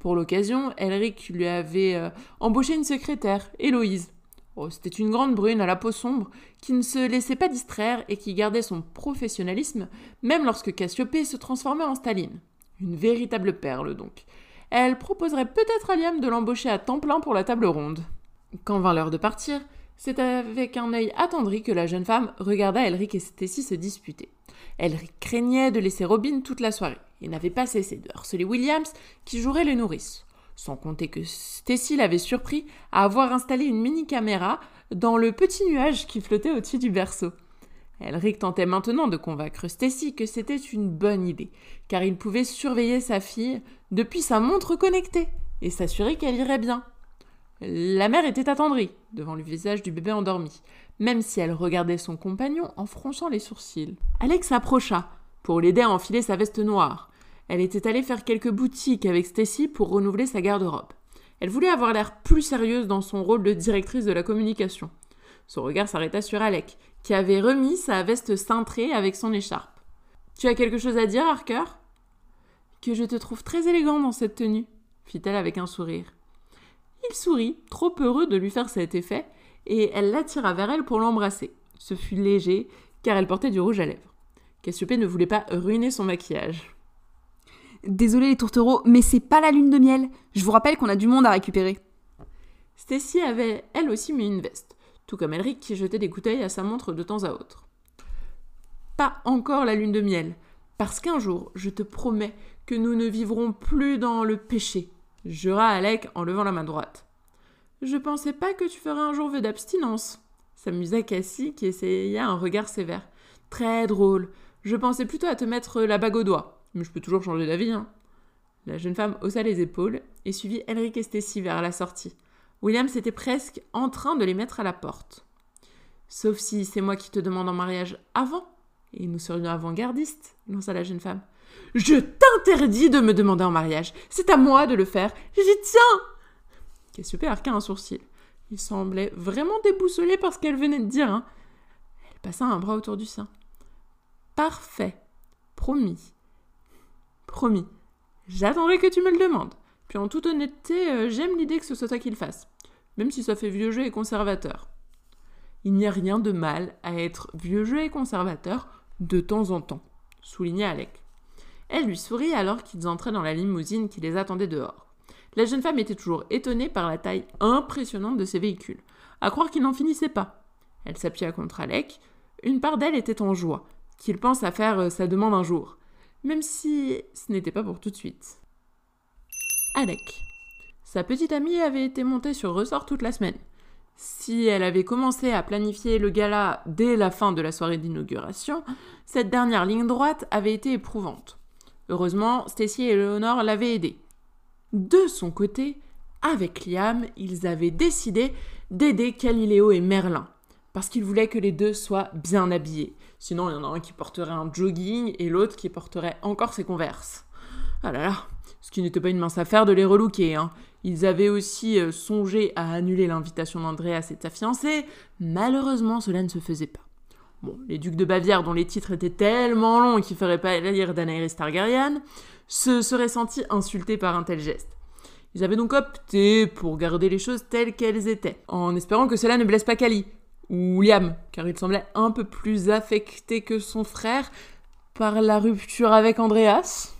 Pour l'occasion, Elric lui avait euh, embauché une secrétaire, Héloïse, Oh, c'était une grande brune à la peau sombre qui ne se laissait pas distraire et qui gardait son professionnalisme même lorsque Cassiopée se transformait en Staline. Une véritable perle donc. Elle proposerait peut-être à Liam de l'embaucher à temps plein pour la table ronde. Quand vint l'heure de partir, c'est avec un œil attendri que la jeune femme regarda Elric et Stacy se disputer. Elric craignait de laisser Robin toute la soirée et n'avait pas cessé de harceler Williams qui jouerait les nourrices. Sans compter que Stacy l'avait surpris à avoir installé une mini-caméra dans le petit nuage qui flottait au-dessus du berceau. Elric tentait maintenant de convaincre Stacy que c'était une bonne idée, car il pouvait surveiller sa fille depuis sa montre connectée et s'assurer qu'elle irait bien. La mère était attendrie devant le visage du bébé endormi, même si elle regardait son compagnon en fronçant les sourcils. Alex s'approcha pour l'aider à enfiler sa veste noire, elle était allée faire quelques boutiques avec Stacy pour renouveler sa garde-robe. Elle voulait avoir l'air plus sérieuse dans son rôle de directrice de la communication. Son regard s'arrêta sur Alec, qui avait remis sa veste cintrée avec son écharpe. Tu as quelque chose à dire, Harker Que je te trouve très élégant dans cette tenue, fit-elle avec un sourire. Il sourit, trop heureux de lui faire cet effet, et elle l'attira vers elle pour l'embrasser. Ce fut léger, car elle portait du rouge à lèvres. Cassiopée ne voulait pas ruiner son maquillage. Désolé les tourtereaux, mais c'est pas la lune de miel. Je vous rappelle qu'on a du monde à récupérer. Stacy avait elle aussi mis une veste, tout comme Elric qui jetait des couteilles à sa montre de temps à autre. Pas encore la lune de miel. Parce qu'un jour, je te promets que nous ne vivrons plus dans le péché, jura Alec en levant la main droite. Je pensais pas que tu ferais un jour vœu d'abstinence, s'amusa Cassie qui essaya un regard sévère. Très drôle. Je pensais plutôt à te mettre la bague au doigt. Mais je peux toujours changer d'avis, hein. La jeune femme haussa les épaules et suivit Elric et Stacy vers la sortie. William était presque en train de les mettre à la porte. Sauf si c'est moi qui te demande en mariage avant, et nous serions avant-gardistes, lança la jeune femme. Je t'interdis de me demander en mariage. C'est à moi de le faire. J'y tiens. Cassiopée arqua un sourcil. Il semblait vraiment déboussolé par ce qu'elle venait de dire. Hein. Elle passa un bras autour du sein. Parfait. Promis. Promis. J'attendrai que tu me le demandes. Puis en toute honnêteté, euh, j'aime l'idée que ce soit toi qui le fasse. Même si ça fait vieux jeu et conservateur. Il n'y a rien de mal à être vieux jeu et conservateur de temps en temps, souligna Alec. Elle lui sourit alors qu'ils entraient dans la limousine qui les attendait dehors. La jeune femme était toujours étonnée par la taille impressionnante de ces véhicules, à croire qu'ils n'en finissaient pas. Elle s'appuya contre Alec. Une part d'elle était en joie, qu'il pense à faire euh, sa demande un jour, même si ce n'était pas pour tout de suite. Alec. Sa petite amie avait été montée sur ressort toute la semaine. Si elle avait commencé à planifier le gala dès la fin de la soirée d'inauguration, cette dernière ligne droite avait été éprouvante. Heureusement, Stacy et Léonore l'avaient aidée. De son côté, avec Liam, ils avaient décidé d'aider Caliléo et Merlin, parce qu'ils voulaient que les deux soient bien habillés. Sinon, il y en a un qui porterait un jogging et l'autre qui porterait encore ses converses. Ah là là, ce qui n'était pas une mince affaire de les relooker. Hein. Ils avaient aussi euh, songé à annuler l'invitation d'Andreas et de sa fiancée. Malheureusement, cela ne se faisait pas. Bon, les ducs de Bavière, dont les titres étaient tellement longs qu'ils ne feraient pas lire Daenerys Targaryen, se seraient sentis insultés par un tel geste. Ils avaient donc opté pour garder les choses telles qu'elles étaient, en espérant que cela ne blesse pas Kali, ou car il semblait un peu plus affecté que son frère par la rupture avec Andreas.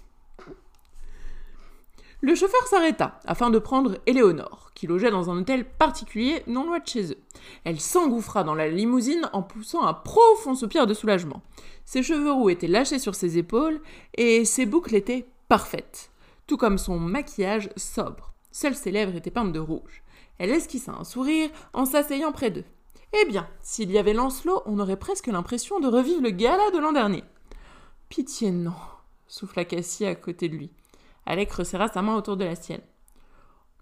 Le chauffeur s'arrêta afin de prendre Éléonore, qui logeait dans un hôtel particulier non loin de chez eux. Elle s'engouffra dans la limousine en poussant un profond soupir de soulagement. Ses cheveux roux étaient lâchés sur ses épaules et ses boucles étaient parfaites, tout comme son maquillage sobre. Seules ses lèvres étaient peintes de rouge. Elle esquissa un sourire en s'asseyant près d'eux. Eh bien, s'il y avait Lancelot, on aurait presque l'impression de revivre le gala de l'an dernier. Pitié non, souffla Cassie à côté de lui. Alec resserra sa main autour de la sienne.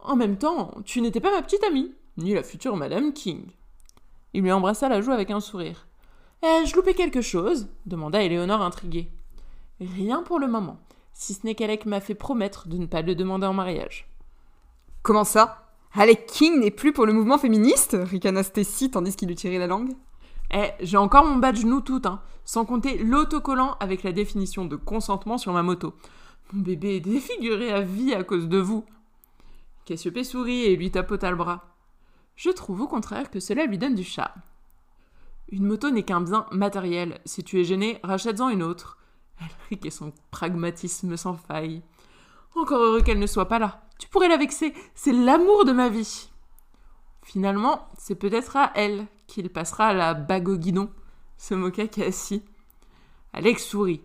En même temps, tu n'étais pas ma petite amie, ni la future Madame King. Il lui embrassa la joue avec un sourire. Ai-je loupé quelque chose? demanda Éléonore intriguée. Rien pour le moment, si ce n'est qu'Alec m'a fait promettre de ne pas le demander en mariage. Comment ça? Alec King n'est plus pour le mouvement féministe ricana Stacy tandis qu'il lui tirait la langue. Eh, j'ai encore mon badge nous tout, hein, sans compter l'autocollant avec la définition de consentement sur ma moto. Mon bébé est défiguré à vie à cause de vous. Cassiopée sourit et lui tapota le bras. Je trouve au contraire que cela lui donne du charme. Une moto n'est qu'un bien matériel. Si tu es gêné, rachète-en une autre. Elric et son pragmatisme sans faille. Encore heureux qu'elle ne soit pas là. Tu pourrais la vexer. C'est l'amour de ma vie. Finalement, c'est peut-être à elle qu'il passera la bague au guidon, se moqua Cassie. Alex sourit.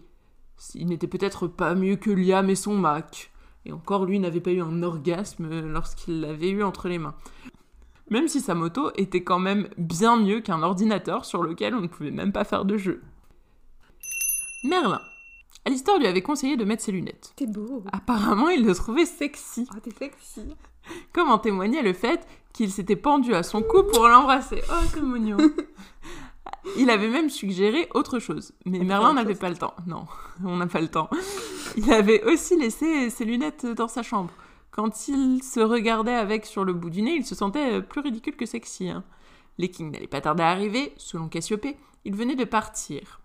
Il n'était peut-être pas mieux que Liam et son Mac. Et encore, lui n'avait pas eu un orgasme lorsqu'il l'avait eu entre les mains. Même si sa moto était quand même bien mieux qu'un ordinateur sur lequel on ne pouvait même pas faire de jeu. Merlin. Alistair lui avait conseillé de mettre ses lunettes. T'es beau. Apparemment, il le trouvait sexy. Oh, t'es sexy. Comme en témoignait le fait qu'il s'était pendu à son cou pour l'embrasser. Oh, c'est mignon. Il avait même suggéré autre chose, mais Merlin n'avait pas le temps. Non, on n'a pas le temps. Il avait aussi laissé ses lunettes dans sa chambre. Quand il se regardait avec sur le bout du nez, il se sentait plus ridicule que sexy. Hein. Les Kings n'allaient pas tarder à arriver, selon Cassiopée. Il venait de partir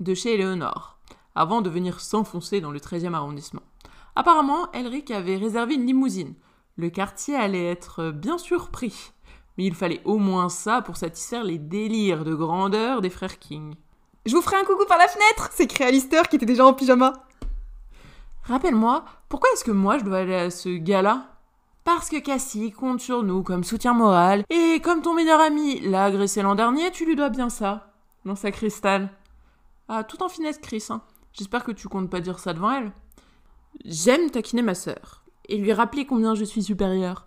de chez Éléonore, avant de venir s'enfoncer dans le 13e arrondissement. Apparemment, Elric avait réservé une limousine. Le quartier allait être bien surpris mais il fallait au moins ça pour satisfaire les délires de grandeur des frères King. Je vous ferai un coucou par la fenêtre s'écria Alistair qui était déjà en pyjama. Rappelle-moi, pourquoi est-ce que moi je dois aller à ce gala Parce que Cassie compte sur nous comme soutien moral, et comme ton meilleur ami l'a agressé l'an dernier, tu lui dois bien ça, sa Cristal. Ah, tout en finesse, Chris. hein. J'espère que tu comptes pas dire ça devant elle. J'aime taquiner ma sœur et lui rappeler combien je suis supérieure.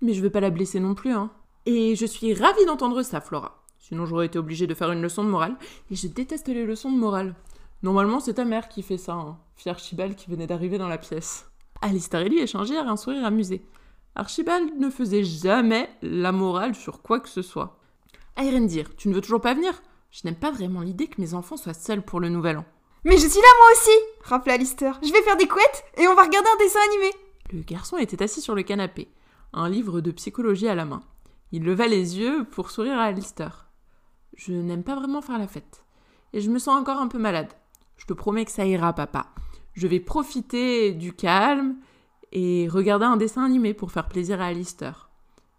Mais je veux pas la blesser non plus, hein. Et je suis ravie d'entendre ça, Flora. Sinon, j'aurais été obligée de faire une leçon de morale. Et je déteste les leçons de morale. Normalement, c'est ta mère qui fait ça, hein. fit Archibald qui venait d'arriver dans la pièce. Alistair et lui échangèrent un sourire amusé. Archibald ne faisait jamais la morale sur quoi que ce soit. Irendir, tu ne veux toujours pas venir? Je n'aime pas vraiment l'idée que mes enfants soient seuls pour le nouvel an. Mais je suis là moi aussi rappela Alistair. Je vais faire des couettes et on va regarder un dessin animé. Le garçon était assis sur le canapé, un livre de psychologie à la main. Il leva les yeux pour sourire à Alistair. Je n'aime pas vraiment faire la fête. Et je me sens encore un peu malade. Je te promets que ça ira, papa. Je vais profiter du calme et regarder un dessin animé pour faire plaisir à Alistair.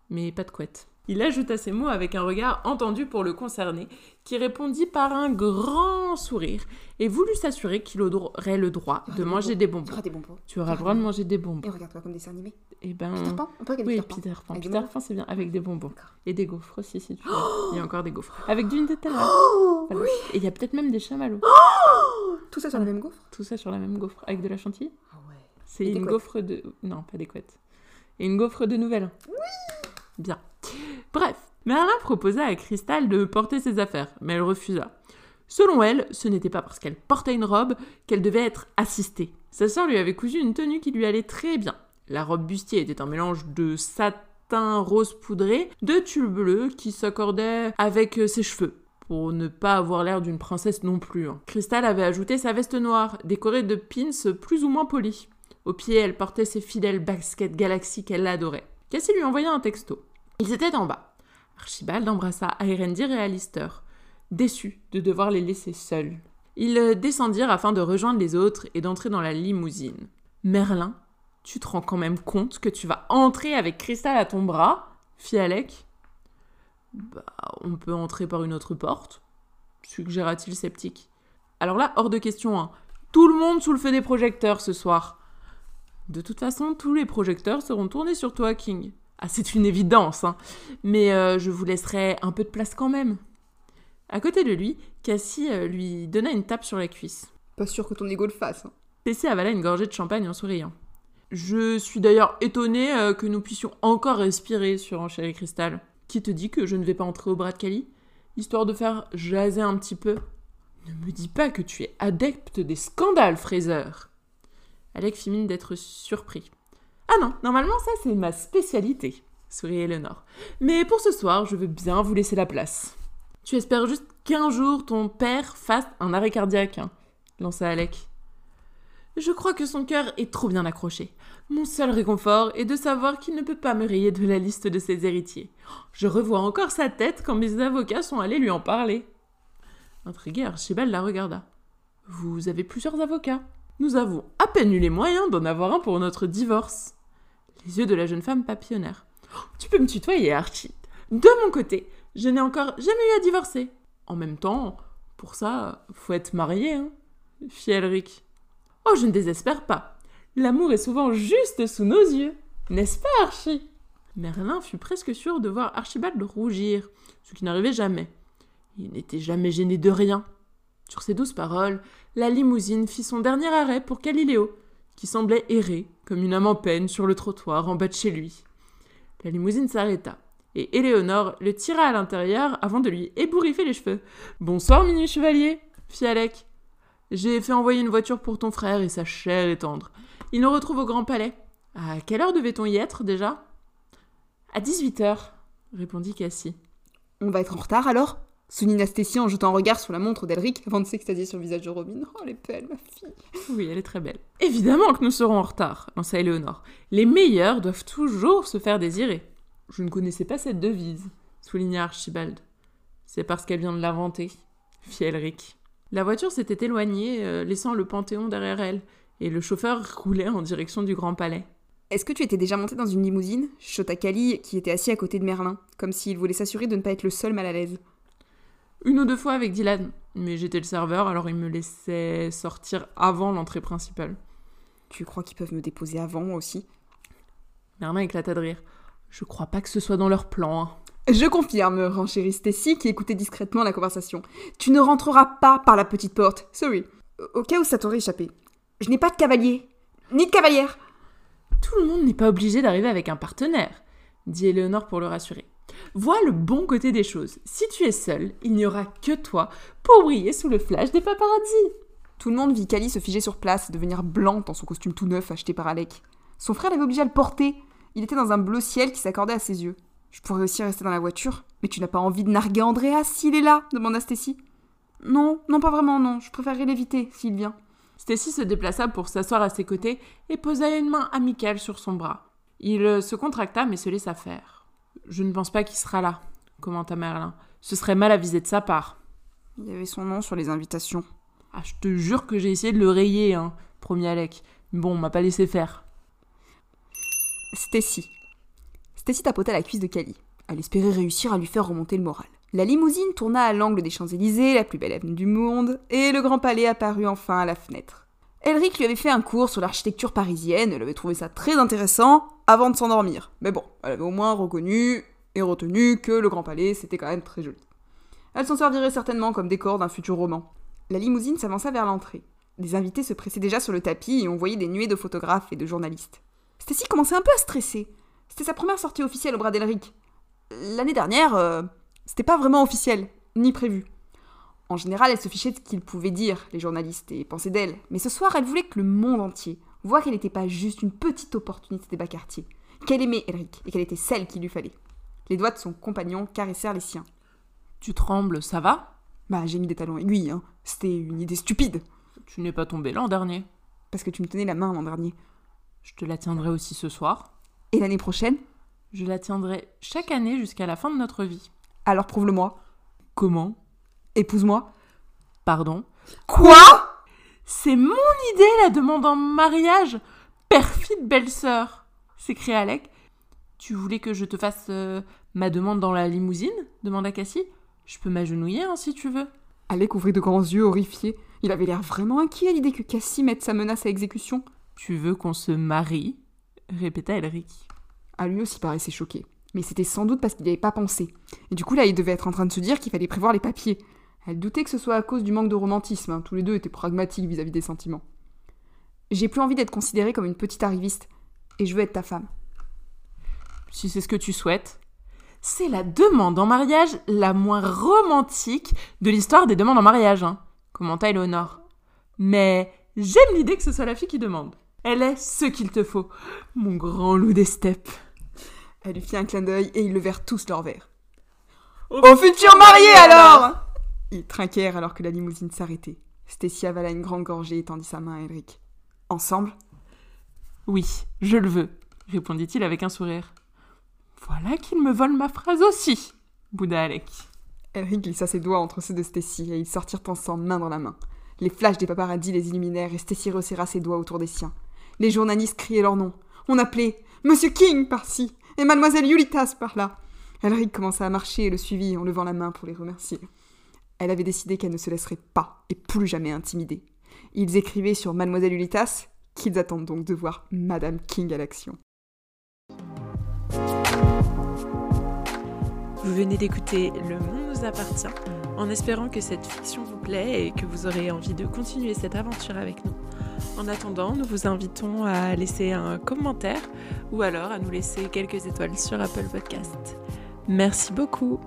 Mais pas de couette. Il ajouta ces mots avec un regard entendu pour le concerné, qui répondit par un grand sourire et voulut s'assurer qu'il aurait le droit de manger bonbons. des bonbons. auras des bonbons. Tu auras le droit de manger des bonbons. Et regarde toi comme dessin animé. Et ben. Peter Pan On peut regarder Oui, Peter Pan. Peter c'est bien, avec des bonbons. Et des gaufres aussi, si tu veux. Il y a encore des gaufres. Avec du Nutella. Oh Voilà. Et il y a peut-être même des chamallows. Tout ça sur la même gaufre Tout ça sur la même gaufre. Avec de la chantilly. Ah ouais. C'est une gaufre de. Non, pas des couettes. Et une gaufre de nouvelles. Oui Bien. Bref, Merlin proposa à Cristal de porter ses affaires, mais elle refusa. Selon elle, ce n'était pas parce qu'elle portait une robe qu'elle devait être assistée. Sa sœur lui avait cousu une tenue qui lui allait très bien. La robe bustier était un mélange de satin rose poudré, de tulle bleu qui s'accordait avec ses cheveux pour ne pas avoir l'air d'une princesse non plus. hein. Cristal avait ajouté sa veste noire, décorée de pins plus ou moins polis. Au pied, elle portait ses fidèles baskets Galaxy qu'elle adorait. Cassie lui envoya un texto. Ils étaient en bas. Archibald embrassa Aerendir et Alistair, déçus de devoir les laisser seuls. Ils descendirent afin de rejoindre les autres et d'entrer dans la limousine. Merlin, tu te rends quand même compte que tu vas entrer avec Cristal à ton bras fit Alec. Bah, on peut entrer par une autre porte, suggéra-t-il sceptique. Alors là, hors de question, hein. Tout le monde sous le feu des projecteurs ce soir. De toute façon, tous les projecteurs seront tournés sur toi, King. Ah, c'est une évidence, hein. Mais euh, je vous laisserai un peu de place quand même. À côté de lui, Cassie euh, lui donna une tape sur la cuisse. Pas sûr que ton ego le fasse. hein. Tessie avala une gorgée de champagne en souriant. Je suis d'ailleurs étonnée euh, que nous puissions encore respirer sur un chéri cristal. Qui te dit que je ne vais pas entrer au bras de Cali? Histoire de faire jaser un petit peu. Ne me dis pas que tu es adepte des scandales, Fraser Alec fit mine d'être surpris. Ah non, normalement ça c'est ma spécialité, sourit Eleanor. Mais pour ce soir, je veux bien vous laisser la place. Tu espères juste qu'un jour ton père fasse un arrêt cardiaque, hein, lança Alec. Je crois que son cœur est trop bien accroché. Mon seul réconfort est de savoir qu'il ne peut pas me rayer de la liste de ses héritiers. Je revois encore sa tête quand mes avocats sont allés lui en parler. Intrigué, Archibald la regarda. Vous avez plusieurs avocats. Nous avons à peine eu les moyens d'en avoir un pour notre divorce. Les yeux de la jeune femme papillonnèrent. Oh, tu peux me tutoyer, Archie. De mon côté, je n'ai encore jamais eu à divorcer. En même temps, pour ça, faut être marié, hein, fit Elric. Oh, je ne désespère pas. L'amour est souvent juste sous nos yeux. N'est-ce pas, Archie? Merlin fut presque sûr de voir Archibald rougir, ce qui n'arrivait jamais. Il n'était jamais gêné de rien. Sur ces douces paroles, la limousine fit son dernier arrêt pour Galiléo, qui semblait errer, comme une âme en peine, sur le trottoir en bas de chez lui. La limousine s'arrêta, et Éléonore le tira à l'intérieur avant de lui ébouriffer les cheveux. Bonsoir, mini chevalier, fit Alec. J'ai fait envoyer une voiture pour ton frère et sa chair est tendre. Il nous retrouve au Grand Palais. À quelle heure devait-on y être déjà À 18 heures, répondit Cassie. On va être en retard alors? Souligne Stécie en jetant un regard sur la montre d'Elric avant de s'extasier sur le visage de Robin. Oh, elle est belle, ma fille. Oui, elle est très belle. Évidemment que nous serons en retard, lança Éléonore. Les meilleurs doivent toujours se faire désirer. Je ne connaissais pas cette devise, souligna Archibald. C'est parce qu'elle vient de l'inventer, fit Elric. La voiture s'était éloignée, euh, laissant le Panthéon derrière elle, et le chauffeur roulait en direction du Grand Palais. Est-ce que tu étais déjà monté dans une limousine? Chuchota Kali, qui était assis à côté de Merlin, comme s'il voulait s'assurer de ne pas être le seul mal à l'aise. Une ou deux fois avec Dylan, mais j'étais le serveur, alors il me laissait sortir avant l'entrée principale. Tu crois qu'ils peuvent me déposer avant moi aussi? Merlin éclata de rire. Je crois pas que ce soit dans leur plan. hein. Je confirme, renchérit Stacy qui écoutait discrètement la conversation. Tu ne rentreras pas par la petite porte. Sorry. Au cas où ça t'aurait échappé. Je n'ai pas de cavalier. Ni de cavalière. Tout le monde n'est pas obligé d'arriver avec un partenaire, dit Éléonore pour le rassurer. Vois le bon côté des choses. Si tu es seul, il n'y aura que toi pour briller sous le flash des paparazzis. Tout le monde vit Kali se figer sur place et devenir blanc dans son costume tout neuf acheté par Alec. Son frère l'avait obligé à le porter. Il était dans un bleu ciel qui s'accordait à ses yeux. Je pourrais aussi rester dans la voiture. Mais tu n'as pas envie de narguer Andrea s'il est là demanda Stacy. Non, non, pas vraiment, non. Je préférerais l'éviter s'il vient. Stacy se déplaça pour s'asseoir à ses côtés et posa une main amicale sur son bras. Il euh, se contracta mais se laissa faire. Je ne pense pas qu'il sera là, commenta Merlin. Ce serait mal avisé de sa part. Il y avait son nom sur les invitations. Ah, je te jure que j'ai essayé de le rayer, hein, promis Alec. Mais bon, on m'a pas laissé faire. Stacy. Stacy tapota la cuisse de Cali. Elle espérait réussir à lui faire remonter le moral. La limousine tourna à l'angle des Champs-Élysées, la plus belle avenue du monde, et le grand palais apparut enfin à la fenêtre. Elric lui avait fait un cours sur l'architecture parisienne, elle avait trouvé ça très intéressant avant de s'endormir. Mais bon, elle avait au moins reconnu et retenu que le grand palais c'était quand même très joli. Elle s'en servirait certainement comme décor d'un futur roman. La limousine s'avança vers l'entrée. Les invités se pressaient déjà sur le tapis et on voyait des nuées de photographes et de journalistes. Stacy commençait un peu à stresser. C'était sa première sortie officielle au bras d'Elric. L'année dernière, euh, c'était pas vraiment officiel, ni prévu. En général, elle se fichait de ce qu'ils pouvaient dire, les journalistes, et pensaient d'elle. Mais ce soir, elle voulait que le monde entier voit qu'elle n'était pas juste une petite opportunité des bas quartiers, qu'elle aimait Elric et qu'elle était celle qu'il lui fallait. Les doigts de son compagnon caressèrent les siens. Tu trembles, ça va? Bah, j'ai mis des talons aiguilles, hein. C'était une idée stupide. Tu n'es pas tombé l'an dernier. Parce que tu me tenais la main l'an dernier. Je te la tiendrai aussi ce soir. Et l'année prochaine? Je la tiendrai chaque année jusqu'à la fin de notre vie. Alors prouve-le-moi. Comment? Épouse-moi. Pardon Quoi? C'est mon idée la demande en mariage Perfide belle-sœur s'écria Alec. Tu voulais que je te fasse euh, ma demande dans la limousine? demanda Cassie. Je peux m'agenouiller hein, si tu veux. Alec ouvrit de grands yeux horrifiés. Il avait l'air vraiment inquiet à l'idée que Cassie mette sa menace à exécution. Tu veux qu'on se marie? répéta Elric. À lui aussi paraissait choqué. Mais c'était sans doute parce qu'il n'y avait pas pensé. Et du coup, là, il devait être en train de se dire qu'il fallait prévoir les papiers. Elle doutait que ce soit à cause du manque de romantisme. hein. Tous les deux étaient pragmatiques vis-à-vis des sentiments. J'ai plus envie d'être considérée comme une petite arriviste. Et je veux être ta femme. Si c'est ce que tu souhaites. C'est la demande en mariage la moins romantique de l'histoire des demandes en mariage, hein, commenta Eleonore? Mais j'aime l'idée que ce soit la fille qui demande. Elle est ce qu'il te faut, mon grand loup des steppes. Elle lui fit un clin d'œil et ils levèrent tous leurs verres. Au futur marié alors Ils trinquèrent alors que la limousine s'arrêtait. Stacy avala une grande gorgée et tendit sa main à Elric. Ensemble? Oui, je le veux, répondit-il avec un sourire. Voilà qu'il me vole ma phrase aussi, bouda Alec. Elric glissa ses doigts entre ceux de Stacy et ils sortirent ensemble main dans la main. Les flashs des paparazzis les illuminèrent et Stacy resserra ses doigts autour des siens. Les journalistes criaient leur nom. On appelait Monsieur King par-ci et Mademoiselle Yulitas par-là. Elric commença à marcher et le suivit en levant la main pour les remercier. Elle avait décidé qu'elle ne se laisserait pas et plus jamais intimider. Ils écrivaient sur Mademoiselle Ulitas qu'ils attendent donc de voir Madame King à l'action. Vous venez d'écouter Le Monde nous appartient, en espérant que cette fiction vous plaît et que vous aurez envie de continuer cette aventure avec nous. En attendant, nous vous invitons à laisser un commentaire ou alors à nous laisser quelques étoiles sur Apple Podcast. Merci beaucoup